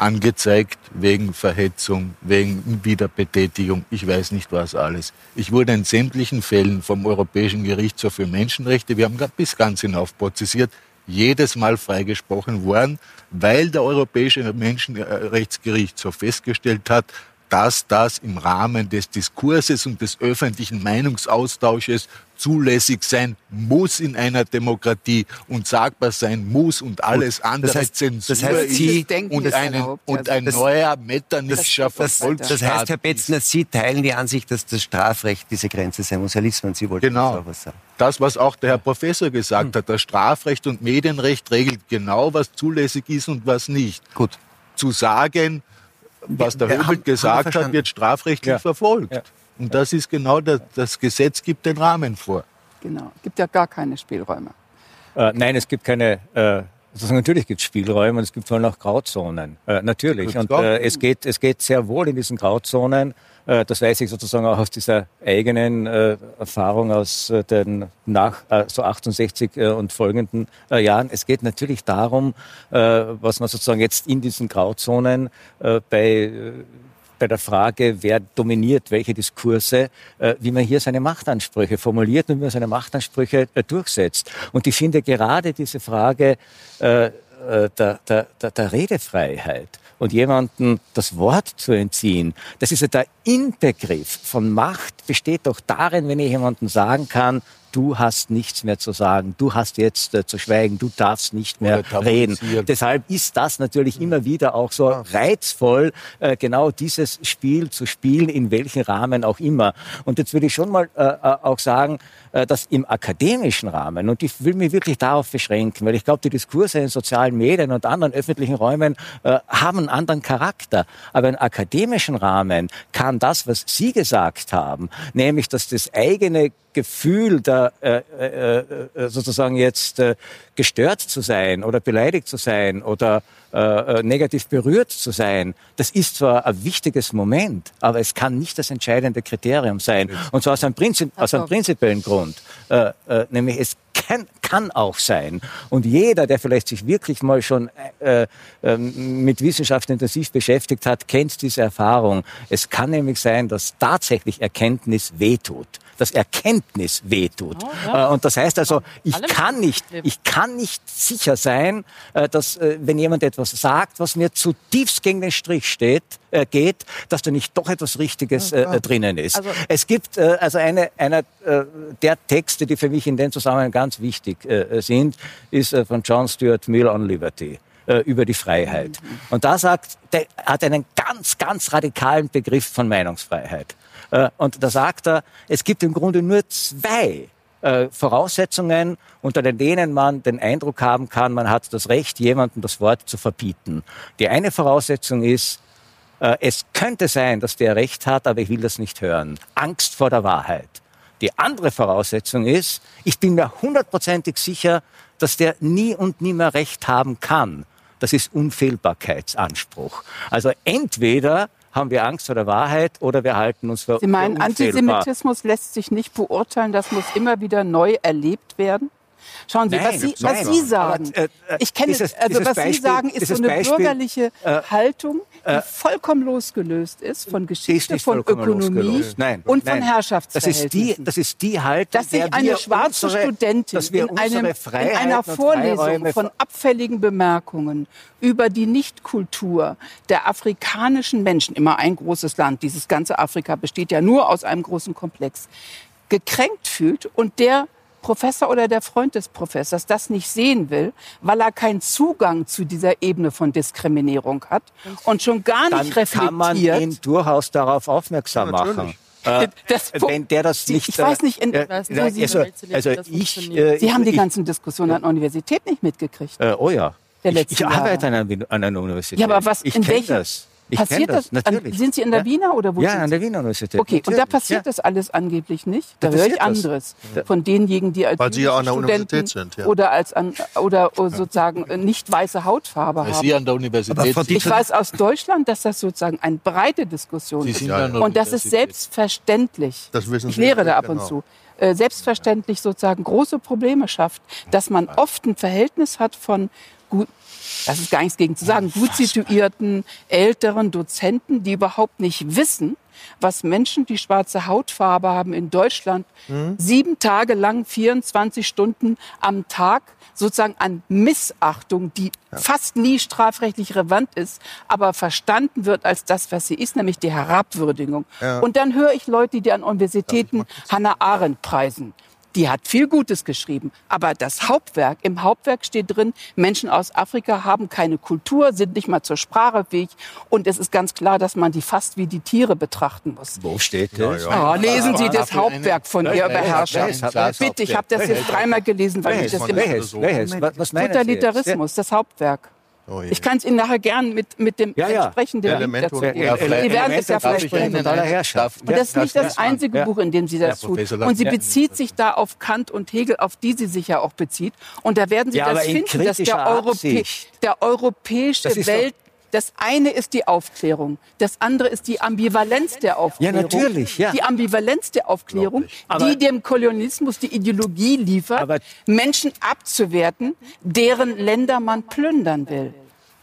angezeigt, wegen Verhetzung, wegen Wiederbetätigung, ich weiß nicht was alles. Ich wurde in sämtlichen Fällen vom Europäischen Gerichtshof für Menschenrechte, wir haben bis ganz hinauf prozessiert, jedes Mal freigesprochen worden, weil der Europäische Menschenrechtsgerichtshof festgestellt hat, dass das im Rahmen des Diskurses und des öffentlichen Meinungsaustausches zulässig sein muss in einer Demokratie und sagbar sein muss und alles andere heißt- Zensur das heißt, ist Sie- Denken und, ist einen, und ja. ein Das- neuer metternichischer Das, das Verfolgungsstaat heißt, Herr Betzner, Sie teilen die Ansicht, dass das Strafrecht diese Grenze sein muss. Herr Liesmann, Sie wollten Genau. was sagen. Das, was auch der Herr Professor gesagt hat, das Strafrecht und Medienrecht regelt genau, was zulässig ist und was nicht. Gut. Zu sagen, was der wir gesagt hat, wird strafrechtlich Ja. verfolgt. Ja. Und das ist genau das, das Gesetz gibt den Rahmen vor. Genau. Gibt ja gar keine Spielräume. Äh, nein, es gibt keine. Äh, also natürlich gibt es Spielräume und es gibt vor allem auch Grauzonen. Äh, natürlich. Und äh, es, geht, es geht sehr wohl in diesen Grauzonen. Äh, das weiß ich sozusagen auch aus dieser eigenen äh, Erfahrung aus äh, den nach äh, so 68 äh, und folgenden Jahren. Es geht natürlich darum, was man sozusagen jetzt in diesen Grauzonen bei bei der Frage, wer dominiert welche Diskurse, äh, wie man hier seine Machtansprüche formuliert und wie man seine Machtansprüche äh, durchsetzt. Und ich finde gerade diese Frage äh, der, der, der, der Redefreiheit und jemandem das Wort zu entziehen, das ist ja der Inbegriff von Macht, besteht doch darin, wenn ich jemandem sagen kann, du hast nichts mehr zu sagen, du hast jetzt äh, zu schweigen, du darfst nicht mehr reden. Deshalb ist das natürlich immer wieder auch so reizvoll, äh, genau dieses Spiel zu spielen, in welchem Rahmen auch immer. Und jetzt würde ich schon mal äh, äh auch sagen, äh, dass im akademischen Rahmen, und ich will mich wirklich darauf beschränken, weil ich glaube, die Diskurse in sozialen Medien und anderen öffentlichen Räumen äh, haben einen anderen Charakter. Aber im akademischen Rahmen kann das, was Sie gesagt haben, nämlich, dass das eigene Gefühl, da äh, äh, äh, sozusagen jetzt äh, gestört zu sein oder beleidigt zu sein oder äh, äh, negativ berührt zu sein, das ist zwar ein wichtiges Moment, aber es kann nicht das entscheidende Kriterium sein. Und zwar aus einem, Prinzip, aus einem prinzipiellen Grund, nämlich es kann, kann auch sein. Und jeder, der vielleicht sich wirklich mal schon äh, äh, mit Wissenschaft intensiv beschäftigt hat, kennt diese Erfahrung. Es kann nämlich sein, dass tatsächlich Erkenntnis wehtut dass Erkenntnis wehtut. Oh, ja. Äh, und das heißt also, ich kann nicht, ich kann nicht sicher sein, äh, dass äh, wenn jemand etwas sagt, was mir zutiefst gegen den Strich steht, geht, dass da nicht doch etwas Richtiges äh, drinnen ist. Also es gibt äh, also eine, einer äh, der Texte, die für mich in dem Zusammenhang ganz wichtig sind, ist von John Stuart Mill on Liberty über die Freiheit. Mhm. Und da sagt, der hat einen ganz, ganz radikalen Begriff von Meinungsfreiheit. Äh, und da sagt er, es gibt im Grunde nur zwei äh, Voraussetzungen, unter denen man den Eindruck haben kann, man hat das Recht, jemandem das Wort zu verbieten. Die eine Voraussetzung ist, äh, es könnte sein, dass der Recht hat, aber ich will das nicht hören. Angst vor der Wahrheit. Die andere Voraussetzung ist, ich bin mir hundertprozentig sicher, dass der nie und nie mehr Recht haben kann. Das ist Unfehlbarkeitsanspruch. Also entweder haben wir Angst vor der Wahrheit oder wir halten uns für Sie meinen, Antisemitismus lässt sich nicht beurteilen, das muss immer wieder neu erlebt werden? Schauen Sie, nein, was Sie, was Sie sagen. Aber, äh, äh, ich kenne es, also was Beispiel, Sie sagen, ist so eine Beispiel, bürgerliche äh, Haltung, die äh, vollkommen losgelöst ist von Geschichte, ist von Ökonomie nein, und von Herrschaftsverhältnissen. Das ist die, das ist die Haltung, dass sich eine schwarze unsere, Studentin in, einem, in einer Vorlesung von abfälligen Bemerkungen über die Nichtkultur der afrikanischen Menschen, immer ein großes Land, dieses ganze Afrika besteht ja nur aus einem großen Komplex, gekränkt fühlt und der Professor oder der Freund des Professors das nicht sehen will, weil er keinen Zugang zu dieser Ebene von Diskriminierung hat und schon gar nicht Dann reflektiert. kann man ihn durchaus darauf aufmerksam ja, machen. Äh, das, wenn der das nicht. Ich weiß nicht, in, äh, also, also ich. Äh, Sie haben die ganzen Diskussionen an der Universität nicht mitgekriegt. Äh, oh ja. Ich, ich arbeite an einer, an einer Universität. Ja, aber was, ich in welchen, das. Ich passiert das, das natürlich. sind Sie in der ja? Wiener oder wo? Ja, an der Wiener Universität. Okay, natürlich. und da passiert ja. das alles angeblich nicht. Da, da höre ich anderes das. von denjenigen, die als Weil Sie ja an der Universität sind, ja. oder als an, oder sozusagen nicht weiße Hautfarbe Weil haben. Sie an der Universität sind. Ich weiß aus Deutschland, dass das sozusagen eine breite Diskussion Sie ist. Ja und das ist selbstverständlich. Das wissen Sie ich lehre da ab und genau. zu äh, selbstverständlich sozusagen große Probleme schafft, dass man oft ein Verhältnis hat von gut, das ist gar nichts gegen zu sagen, gut situierten älteren Dozenten, die überhaupt nicht wissen, was Menschen, die schwarze Hautfarbe haben in Deutschland, mhm. sieben Tage lang, 24 Stunden am Tag sozusagen an Missachtung, die ja. fast nie strafrechtlich relevant ist, aber verstanden wird als das, was sie ist, nämlich die Herabwürdigung. Ja. Und dann höre ich Leute, die an Universitäten Hannah Arendt preisen die hat viel Gutes geschrieben. Aber das Hauptwerk, im Hauptwerk steht drin, Menschen aus Afrika haben keine Kultur, sind nicht mal zur Sprache fähig. Und es ist ganz klar, dass man die fast wie die Tiere betrachten muss. Wo steht das? Ja, oh, lesen Sie das Hauptwerk von Ihr Beherrscher. Bitte, ich habe das jetzt dreimal gelesen, weil ich das immer... Was Totalitarismus, das Hauptwerk. Oh ich kann es Ihnen nachher gern mit, mit dem ja, ja. entsprechenden Link dazu geben. Ja, Sie werden es ja vielleicht kennen. Und das ist nicht das einzige Buch, in dem sie das tut. Und sie bezieht sich da auf Kant und Hegel, auf die sie sich ja auch bezieht. Und da werden Sie das finden, dass der, Europä der europäische Welt das eine ist die Aufklärung, das andere ist die Ambivalenz der Aufklärung. Ja, natürlich. Ja. Die Ambivalenz der Aufklärung, die dem Kolonialismus die Ideologie liefert, Menschen abzuwerten, deren Länder man plündern will.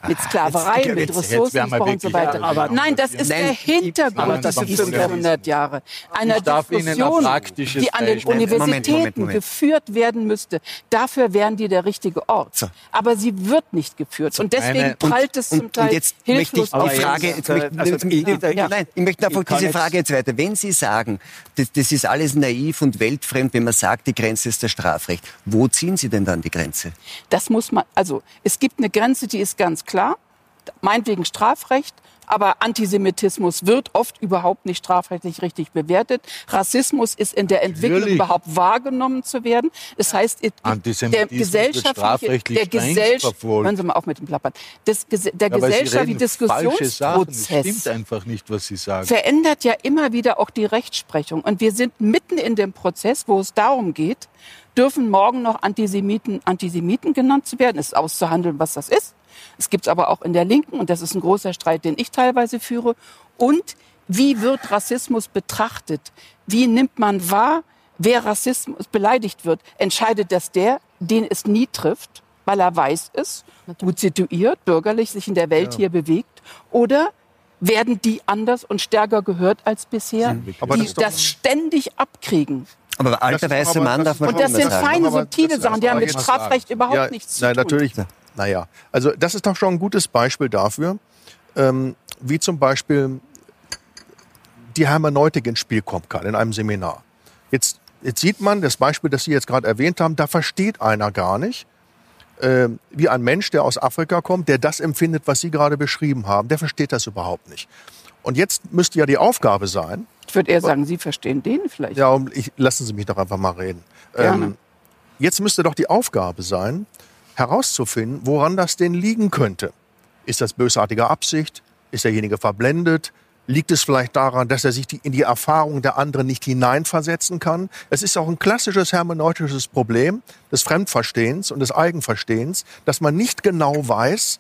Mit Sklaverei, jetzt, mit Ressourcenmissbrauch und so weiter. Aber Nein, das ist Nein, der Hintergrund dieser 500 Jahre. Einer Diskussion, die an den Universitäten Moment, Moment, Moment. geführt werden müsste. Dafür wären die der richtige Ort. So. Aber sie wird nicht geführt. Und deswegen prallt es zum Teil und jetzt hilflos möchte ich die Frage, jetzt möchte, also, ich, ja. nein, ich möchte einfach diese Frage jetzt weiter. Wenn Sie sagen, das, das ist alles naiv und weltfremd, wenn man sagt, die Grenze ist das Strafrecht, wo ziehen Sie denn dann die Grenze? Das muss man, also es gibt eine Grenze, die ist ganz klar. Meinetwegen Strafrecht, aber Antisemitismus wird oft überhaupt nicht strafrechtlich richtig bewertet. Rassismus ist in der Entwicklung Natürlich. überhaupt wahrgenommen zu werden. Das heißt, der gesellschaftliche, der Gesellschaft, hören Sie mal auf mit dem Plappern, das, der ja, gesellschaftliche Diskussionsprozess stimmt einfach nicht, was Sie sagen. verändert ja immer wieder auch die Rechtsprechung. Und wir sind mitten in dem Prozess, wo es darum geht, dürfen morgen noch Antisemiten Antisemiten genannt zu werden. Es ist auszuhandeln, was das ist. Es gibt es aber auch in der Linken und das ist ein großer Streit, den ich teilweise führe. Und wie wird Rassismus betrachtet? Wie nimmt man wahr, wer Rassismus beleidigt wird? Entscheidet das der, den es nie trifft, weil er weiß ist, gut situiert, bürgerlich sich in der Welt ja. hier bewegt? Oder werden die anders und stärker gehört als bisher, die das, das ständig abkriegen? Aber alter weißer Mann darf man Und das sind feine, subtile Sachen, die haben mit Strafrecht überhaupt ja, nichts zu nein, tun. Natürlich, naja, also das ist doch schon ein gutes Beispiel dafür, ähm, wie zum Beispiel die Hermeneutik ins Spiel kommen kann in einem Seminar. Jetzt, jetzt sieht man, das Beispiel, das Sie jetzt gerade erwähnt haben, da versteht einer gar nicht, äh, wie ein Mensch, der aus Afrika kommt, der das empfindet, was Sie gerade beschrieben haben, der versteht das überhaupt nicht. Und jetzt müsste ja die Aufgabe sein. Ich würde eher sagen, Sie verstehen den vielleicht. Ja, ich, lassen Sie mich doch einfach mal reden. Ähm, jetzt müsste doch die Aufgabe sein, herauszufinden, woran das denn liegen könnte. Ist das bösartige Absicht? Ist derjenige verblendet? Liegt es vielleicht daran, dass er sich in die Erfahrung der anderen nicht hineinversetzen kann? Es ist auch ein klassisches hermeneutisches Problem des Fremdverstehens und des Eigenverstehens, dass man nicht genau weiß,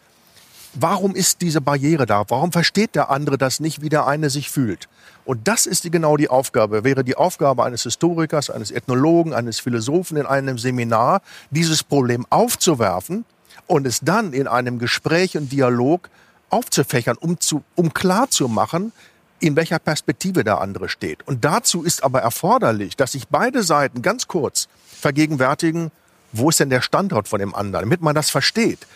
warum ist diese Barriere da? Warum versteht der andere das nicht, wie der eine sich fühlt? Und das ist die, genau die Aufgabe, wäre die Aufgabe eines Historikers, eines Ethnologen, eines Philosophen in einem Seminar, dieses Problem aufzuwerfen und es dann in einem Gespräch und Dialog aufzufächern, um, zu, um klar zu machen, in welcher Perspektive der andere steht. Und dazu ist aber erforderlich, dass sich beide Seiten ganz kurz vergegenwärtigen, wo ist denn der Standort von dem anderen, damit man das versteht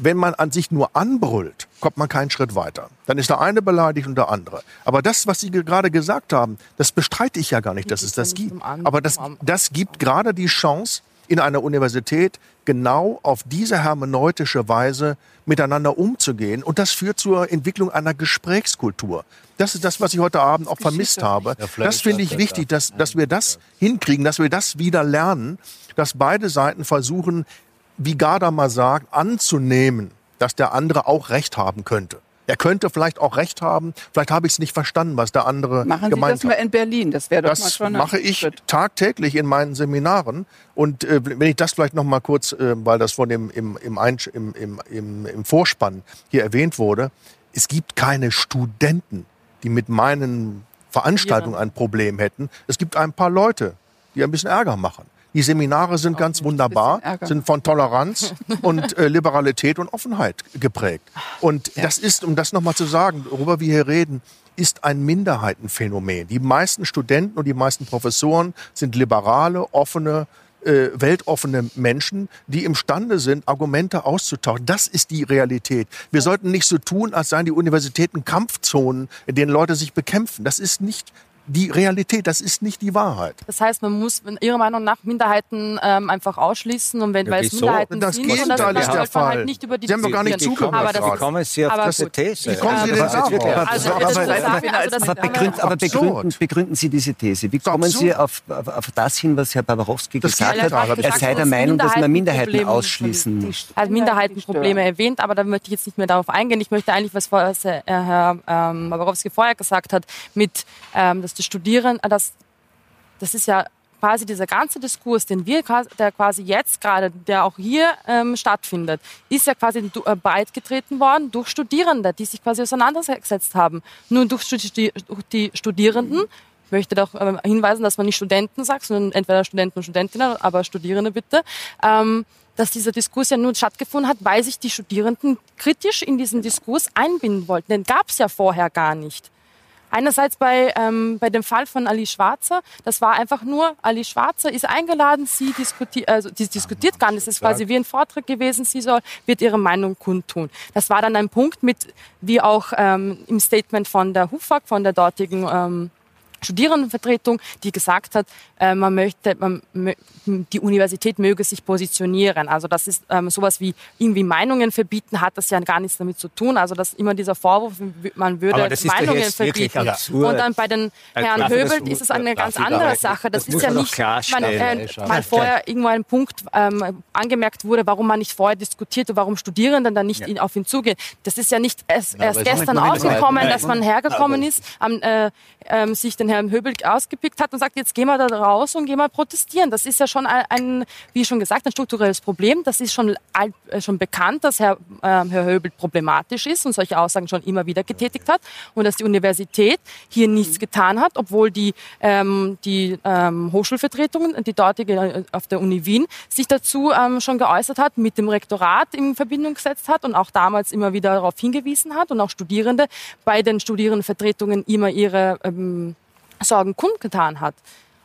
wenn man an sich nur anbrüllt, kommt man keinen Schritt weiter. Dann ist der eine beleidigt und der andere. Aber das, was Sie gerade gesagt haben, das bestreite ich ja gar nicht, dass es das gibt. Aber das, das gibt gerade die Chance, in einer Universität genau auf diese hermeneutische Weise miteinander umzugehen. Und das führt zur Entwicklung einer Gesprächskultur. Das ist das, was ich heute Abend auch vermisst habe. Das finde ich wichtig, dass, dass wir das hinkriegen, dass wir das wieder lernen, dass beide Seiten versuchen, wie Gadamer sagt, anzunehmen, dass der andere auch Recht haben könnte. Er könnte vielleicht auch recht haben. Vielleicht habe ich es nicht verstanden, was der andere Machen gemeint hat. Machen Sie das mal in Berlin. Das wäre doch das mal schon mache ich Schritt. tagtäglich in meinen Seminaren. Und äh, wenn ich das vielleicht noch mal kurz, äh, weil das von dem im, im, im, im, im, im Vorspann hier erwähnt wurde, es gibt keine Studenten, die mit meinen Veranstaltungen ein Problem hätten. Es gibt ein paar Leute, die ein bisschen Ärger machen. Die Seminare sind ganz wunderbar, sind von Toleranz und äh, Liberalität und Offenheit geprägt. Und das ist, um das nochmal zu sagen, worüber wir hier reden, ist ein Minderheitenphänomen. Die meisten Studenten und die meisten Professoren sind liberale, offene, äh, weltoffene Menschen, die imstande sind, Argumente auszutauschen. Das ist die Realität. Wir sollten nicht so tun, als seien die Universitäten Kampfzonen, in denen Leute sich bekämpfen. Das ist nicht die Realität, das ist nicht die Wahrheit. Das heißt, man muss Ihrer Meinung nach Minderheiten ähm, einfach ausschließen und wenn ja, weil es Minderheiten das sind, Gegenteil ist der Fall. Halt nicht über die Sie haben doch gar nicht zugehört. Aber das kommen Sie auf diese These. Wie kommen Sie denn? Also, aber begründen, begründen Sie diese These. Wie kommen Sie auf, auf, auf das hin, was Herr Babarowski gesagt hat? Er sei der Meinung, dass man Minderheiten ausschließen. Er hat Minderheitenprobleme erwähnt, aber da möchte ich jetzt nicht mehr darauf eingehen. Ich möchte eigentlich, was Herr ähm, Babarowski vorher gesagt hat, mit ähm, dass die Studierenden, das, das ist ja quasi dieser ganze Diskurs, den wir, der quasi jetzt gerade, der auch hier ähm, stattfindet, ist ja quasi äh, breitgetreten worden durch Studierende, die sich quasi auseinandergesetzt haben. Nun durch die Studierenden möchte doch äh, hinweisen, dass man nicht Studenten sagt, sondern entweder Studenten und Studentinnen, aber Studierende bitte. Ähm, dass dieser Diskurs ja nun stattgefunden hat, weil sich die Studierenden kritisch in diesen Diskurs einbinden wollten. Den gab es ja vorher gar nicht. Einerseits bei, ähm, bei dem Fall von Ali Schwarzer, das war einfach nur, Ali Schwarzer ist eingeladen, sie diskutiert, also sie diskutiert gar nicht, es ist quasi wie ein Vortrag gewesen, sie soll, wird ihre Meinung kundtun. Das war dann ein Punkt mit, wie auch ähm, im Statement von der HUFAG, von der dortigen ähm, Studierendenvertretung, die gesagt hat, äh, man möchte, man, die Universität möge sich positionieren. Also das ist ähm, sowas wie irgendwie Meinungen verbieten, hat das ja gar nichts damit zu tun. Also dass immer dieser Vorwurf, man würde Meinungen verbieten. Und dann bei den Herrn Höbelt ist es eine ganz andere Sache. Das, das ist ja nicht, man, äh, mal vorher irgendwo ein Punkt ähm, angemerkt wurde, warum man nicht vorher diskutiert und warum Studierenden dann nicht ja. auf ihn zugehen. Das ist ja nicht erst, erst gestern aufgekommen, dass man hergekommen ist, am, äh, ähm, sich den Herrn Höbel ausgepickt hat und sagt, jetzt gehen wir da raus und gehen wir protestieren. Das ist ja schon ein, ein wie schon gesagt, ein strukturelles Problem. Das ist schon, alt, äh, schon bekannt, dass Herr, äh, Herr Höbel problematisch ist und solche Aussagen schon immer wieder getätigt hat und dass die Universität hier nichts getan hat, obwohl die, ähm, die ähm, Hochschulvertretungen, die dortige äh, auf der Uni Wien, sich dazu ähm, schon geäußert hat, mit dem Rektorat in Verbindung gesetzt hat und auch damals immer wieder darauf hingewiesen hat und auch Studierende bei den Studierendenvertretungen immer ihre ähm, Sorgen kundgetan hat.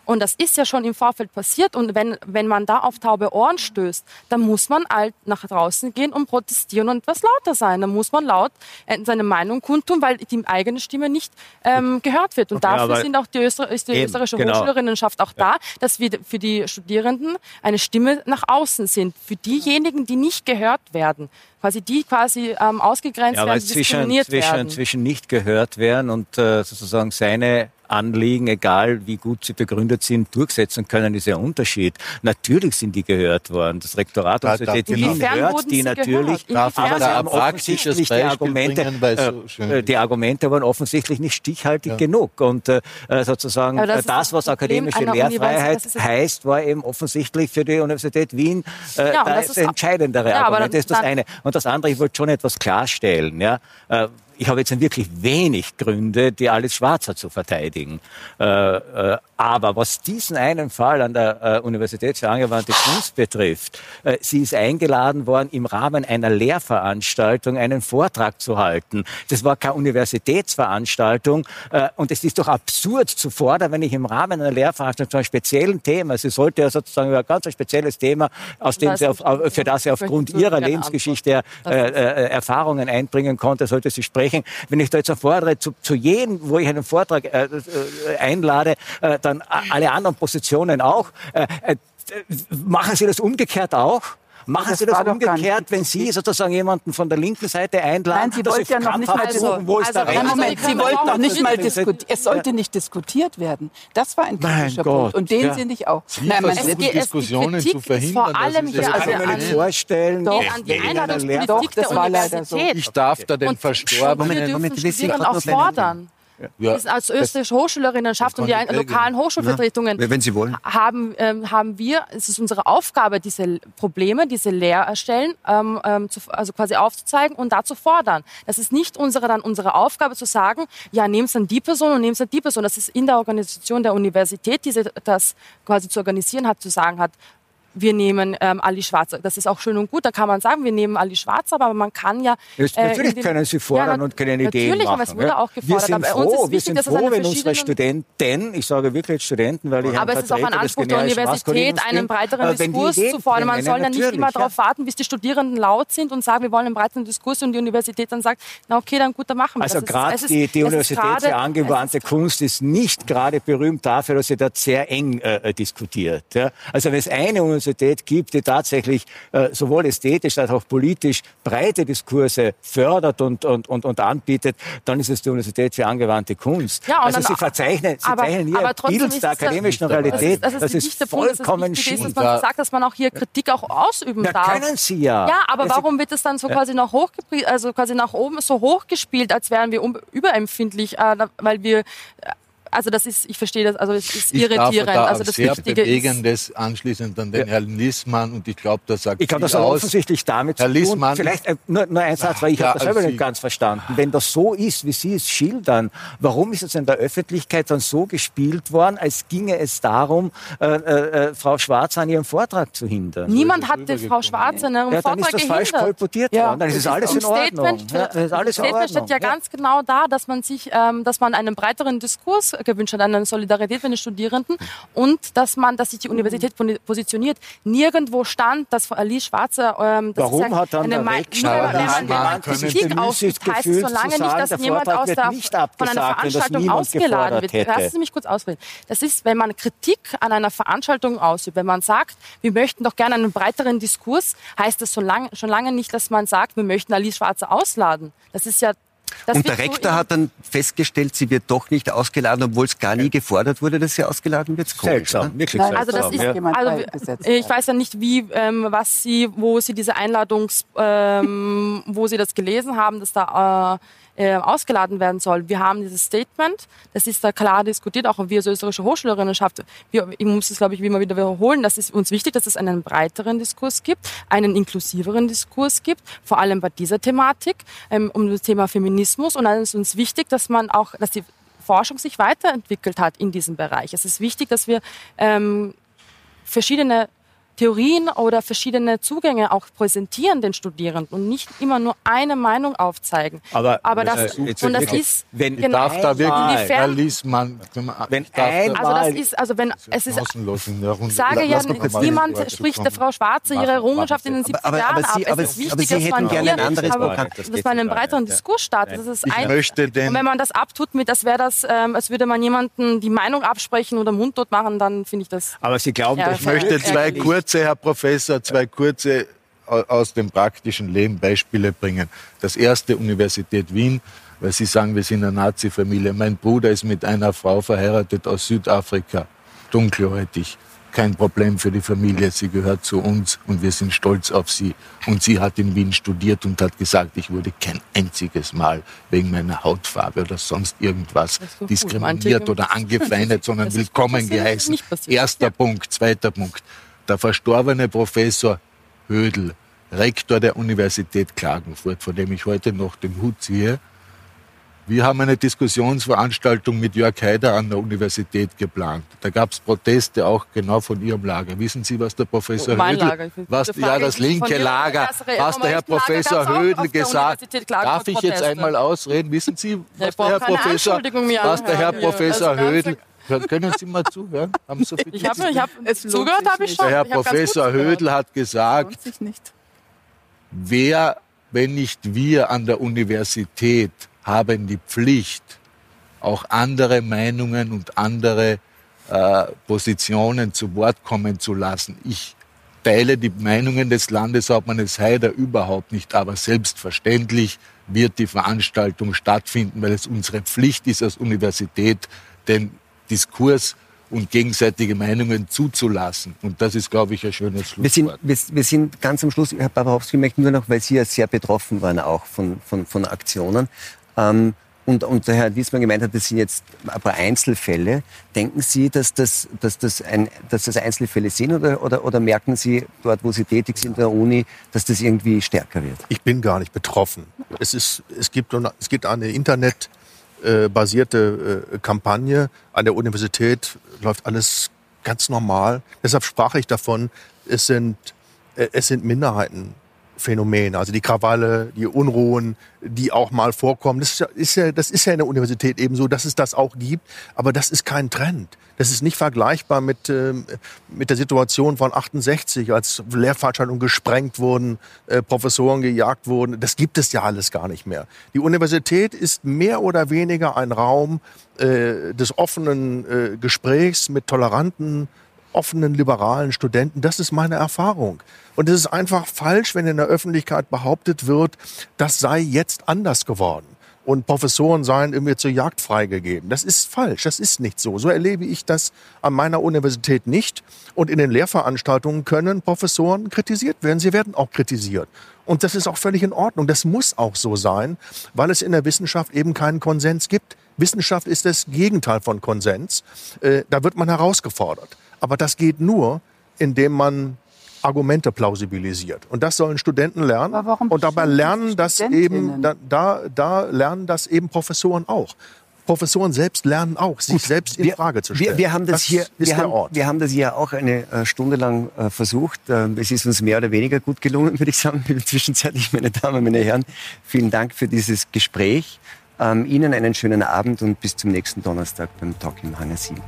Und das ist ja schon im Vorfeld passiert. Und wenn, wenn man da auf taube Ohren stößt, dann muss man halt nach draußen gehen und protestieren und etwas lauter sein. Dann muss man laut äh, seine Meinung kundtun, weil die eigene Stimme nicht ähm, gehört wird. Und okay, dafür sind auch die, Öster ist die eben, österreichische genau. Hochschülerinnenschaft auch da, dass wir für die Studierenden eine Stimme nach außen sind. Für diejenigen, die nicht gehört werden quasi die quasi ähm, ausgegrenzt ja, werden, diskriminiert zwischen, werden. Zwischen nicht gehört werden und äh, sozusagen seine Anliegen, egal wie gut sie begründet sind, durchsetzen können, ist ja ein Unterschied. Natürlich sind die gehört worden. Das Rektorat der Universität Wien hört die natürlich, aber sie haben offensichtlich die Argumente, bringen, so äh, die Argumente waren offensichtlich nicht stichhaltig ja. genug. Und äh, sozusagen das, das, was akademische Lehrfreiheit heißt, war eben offensichtlich für die Universität Wien äh, ja, das entscheidendere ja, Argument. Das ist das eine. Und das andere, ich wollte schon etwas klarstellen. Ja? Ich habe jetzt wirklich wenig Gründe, die alles Schwarzer zu verteidigen. Äh, äh, aber was diesen einen Fall an der äh, Universität für angewandte Kunst betrifft, äh, sie ist eingeladen worden, im Rahmen einer Lehrveranstaltung einen Vortrag zu halten. Das war keine Universitätsveranstaltung äh, und es ist doch absurd zu fordern, wenn ich im Rahmen einer Lehrveranstaltung zu einem speziellen Thema, sie sollte ja sozusagen über ein ganz spezielles Thema, aus dem sie auf, für das sie aufgrund ihrer Lebensgeschichte äh, äh, Erfahrungen einbringen konnte, sollte sie sprechen. Wenn ich da jetzt fordere, zu, zu jedem, wo ich einen Vortrag äh, äh einlade, äh, dann alle anderen Positionen auch. Äh, äh, machen Sie das umgekehrt auch? Machen das Sie das umgekehrt, wenn Sie sozusagen jemanden von der linken Seite einladen? Nein, Sie wollten ja noch nicht mal suchen, wo also, also, Moment, Sie wollten noch nicht mal diskutieren. Es sollte nicht diskutiert werden. Das war ein kritischer Punkt. Und den ja. sind ich auch. Sie Nein, man, es, Diskussionen zu verhindern. Vor allem hier also kann mir nicht vorstellen. Doch, an die Einladungspolitik das war leider so. Ich darf da den Verstorbenen. Moment, Moment, auch fordern. Ja. Als österreichische Hochschülerinnenschaft und die lokalen Hochschulvertretungen ja. Wenn Sie wollen. Haben, ähm, haben wir, es ist unsere Aufgabe, diese Probleme, diese Lehrstellen ähm, ähm, zu, also quasi aufzuzeigen und da zu fordern. Das ist nicht unsere, dann unsere Aufgabe zu sagen, ja, nehmt dann die Person und nehmt dann die Person. Das ist in der Organisation der Universität, die das quasi zu organisieren hat, zu sagen hat, wir nehmen ähm, Ali Schwarzer. Das ist auch schön und gut, da kann man sagen, wir nehmen Ali Schwarzer, aber man kann ja... Äh, natürlich können Sie fordern ja, und können Ideen machen. Natürlich, aber es wurde auch gefordert. Wir sind froh, wichtig, wir sind froh wenn unsere Studenten, ich sage wirklich Studenten, weil ich Aber es ist auch ein Anspruch der Universität, einen breiteren äh, Diskurs zu fordern. Man soll ja nicht immer darauf warten, bis die Studierenden laut sind und sagen, wir wollen einen breiteren Diskurs und die Universität dann sagt, na okay, dann gut, dann machen wir also das. Also gerade die, die Universität für angewandte Kunst ist nicht gerade berühmt dafür, dass sie dort sehr eng äh, diskutiert. Ja? Also wenn es eine Universität gibt, die tatsächlich äh, sowohl ästhetisch als auch politisch breite Diskurse fördert und, und, und, und anbietet, dann ist es die Universität für angewandte Kunst. Ja, also sie verzeichnen, sie aber, zeichnen hier Bild der akademischen Realität. Das ist, das ist, das ist vollkommen Punkt, ist, dass man sagt, dass man auch hier Kritik auch ausüben ja, darf. können Sie ja. Ja, aber warum wird es dann so quasi nach also quasi nach oben so hochgespielt, als wären wir überempfindlich, äh, weil wir also das ist, ich verstehe das, also es ist ich irritierend. Da also das sehr Wichtige Bewegendes ist, anschließend an den ja. Herrn Lissmann und ich glaube, das sagt Ich glaube, das hat offensichtlich damit Herr zu tun. Vielleicht äh, nur, nur ein Satz, weil ich ja, habe das selber nicht ganz verstanden. Wenn das so ist, wie Sie es schildern, warum ist es in der Öffentlichkeit dann so gespielt worden, als ginge es darum, äh, äh, äh Frau Schwarz an ihrem Vortrag zu hindern? Niemand hat die Frau Schwarz an ihrem ja, Vortrag gehindert. dann ist das falsch kolportiert ja. worden. Dann ist es alles in Ordnung. Statement, ja, das alles Statement steht ja, ganz genau da, dass man sich, ähm, dass man einen breiteren Diskurs gewünscht hat, eine Solidarität mit den Studierenden und dass man, dass sich die Universität positioniert. Nirgendwo stand, dass Alice Schwarzer, ähm, das Warum ja hat dann eine der Kritik ausübt, heißt es so lange nicht, dass jemand aus der, von einer Veranstaltung ausgeladen wird. Lassen Sie mich kurz ausreden. Das ist, wenn man Kritik an einer Veranstaltung ausübt, wenn man sagt, wir möchten doch gerne einen breiteren Diskurs, heißt das schon lange, schon lange nicht, dass man sagt, wir möchten Alice Schwarzer ausladen. Das ist ja das und der Rektor so hat dann festgestellt, sie wird doch nicht ausgeladen, obwohl es gar nie gefordert wurde, dass sie ausgeladen wird. Seltsam, ne? wirklich seltsam. Also das ist, also, ich weiß ja nicht, wie, ähm, was sie, wo sie diese Einladungs, ähm, wo sie das gelesen haben, dass da äh, äh, ausgeladen werden soll. Wir haben dieses Statement, das ist da klar diskutiert, auch wir als österreichische Hochschülerinnenschaft. Wir, ich muss es, glaube ich, immer wieder wiederholen, das ist uns wichtig, dass es einen breiteren Diskurs gibt, einen inklusiveren Diskurs gibt, vor allem bei dieser Thematik, ähm, um das Thema Feminismus. Und dann ist uns wichtig, dass man auch, dass die Forschung sich weiterentwickelt hat in diesem Bereich. Es ist wichtig, dass wir ähm, verschiedene Theorien oder verschiedene Zugänge auch präsentieren den Studierenden und nicht immer nur eine Meinung aufzeigen. Aber, aber das, äh, und das ist wenn genau, darf da wirklich Herr Liesmann, wenn ein, also das ist also wenn es ist ich sage ja niemand spricht der Frau Schwarze ihre Errungenschaft in den 70er aber, Jahren ab. es ist wichtig, dass man hier ein anderes aber, dass man einen breiteren Diskurs startet. Das ist ein, und wenn man das abtut mit, das wäre das, ähm, als würde man jemanden die Meinung absprechen oder mundtot machen, dann finde ich das. Aber Sie glauben, ja, ich möchte zwei kurze kurze, Herr Professor, zwei kurze aus dem praktischen Leben Beispiele bringen. Das erste Universität Wien, weil Sie sagen, wir sind eine Nazi-Familie. Mein Bruder ist mit einer Frau verheiratet aus Südafrika, dunkelhäutig. Kein Problem für die Familie, sie gehört zu uns und wir sind stolz auf sie. Und sie hat in Wien studiert und hat gesagt, ich wurde kein einziges Mal wegen meiner Hautfarbe oder sonst irgendwas diskriminiert oder angefeindet, sondern willkommen geheißen. Erster Punkt. Zweiter Punkt der verstorbene Professor Hödel, Rektor der Universität Klagenfurt, von dem ich heute noch den Hut ziehe, wir haben eine Diskussionsveranstaltung mit Jörg Haider an der Universität geplant. Da gab es Proteste auch genau von Ihrem Lager. Wissen Sie, was der Professor mein Hödel, Lager. was, ja, das linke Lager, was der Herr Professor Hödel gesagt hat. Darf ich jetzt einmal ausreden? Wissen Sie, was der Herr Professor, was der Herr Professor Hödel können Sie mal zuhören? Haben so viel ich habe hab, zugehört, habe ich schon. Der Herr Professor Hödel hat gesagt, wer, wenn nicht wir an der Universität, haben die Pflicht, auch andere Meinungen und andere äh, Positionen zu Wort kommen zu lassen. Ich teile die Meinungen des Landeshauptmannes Haider überhaupt nicht, aber selbstverständlich wird die Veranstaltung stattfinden, weil es unsere Pflicht ist als Universität, den Diskurs und gegenseitige Meinungen zuzulassen. Und das ist, glaube ich, ein schönes Schlusswort. Wir sind, wir, wir sind ganz am Schluss, Herr Babarowski, möchte nur noch, weil Sie ja sehr betroffen waren auch von, von, von Aktionen. Ähm, und, und der Herr Wiesmann gemeint hat, das sind jetzt ein paar Einzelfälle. Denken Sie, dass das, dass das, ein, dass das Einzelfälle sind oder, oder, oder merken Sie dort, wo Sie tätig sind, in der Uni, dass das irgendwie stärker wird? Ich bin gar nicht betroffen. Es, ist, es, gibt, es gibt eine Internet- äh, basierte äh, Kampagne. An der Universität läuft alles ganz normal. Deshalb sprach ich davon, es sind, äh, es sind Minderheiten Phänomene, also die Krawalle, die Unruhen, die auch mal vorkommen. Das ist ja, das ist ja in der Universität eben so, dass es das auch gibt, aber das ist kein Trend. Das ist nicht vergleichbar mit, äh, mit der Situation von 68, als Lehrveranstaltungen gesprengt wurden, äh, Professoren gejagt wurden. Das gibt es ja alles gar nicht mehr. Die Universität ist mehr oder weniger ein Raum äh, des offenen äh, Gesprächs mit toleranten offenen, liberalen Studenten. Das ist meine Erfahrung. Und es ist einfach falsch, wenn in der Öffentlichkeit behauptet wird, das sei jetzt anders geworden. und Professoren seien irgendwie zur Jagd freigegeben. Das ist falsch, das ist nicht so. So erlebe ich das an meiner Universität nicht. Und in den Lehrveranstaltungen können Professoren kritisiert werden. Sie werden auch kritisiert. Und das ist auch völlig in Ordnung. Das muss auch so sein, weil es in der Wissenschaft eben keinen Konsens gibt. Wissenschaft ist das Gegenteil von Konsens. Äh, da wird man herausgefordert. Aber das geht nur, indem man Argumente plausibilisiert. Und das sollen Studenten lernen. und dabei lernen das eben, da, da, da lernen das eben Professoren auch. Professoren selbst lernen auch, sich Gut, selbst in wir, Frage zu stellen. Wir, wir haben das, das hier, wir haben, wir haben das hier auch eine äh, Stunde lang äh, versucht. Äh, es ist uns mehr oder weniger gut gelungen, würde ich sagen, zwischenzeitlich, meine Damen, meine Herren. Vielen Dank für dieses Gespräch. Ähm, Ihnen einen schönen Abend und bis zum nächsten Donnerstag beim Talk im Hangar 7.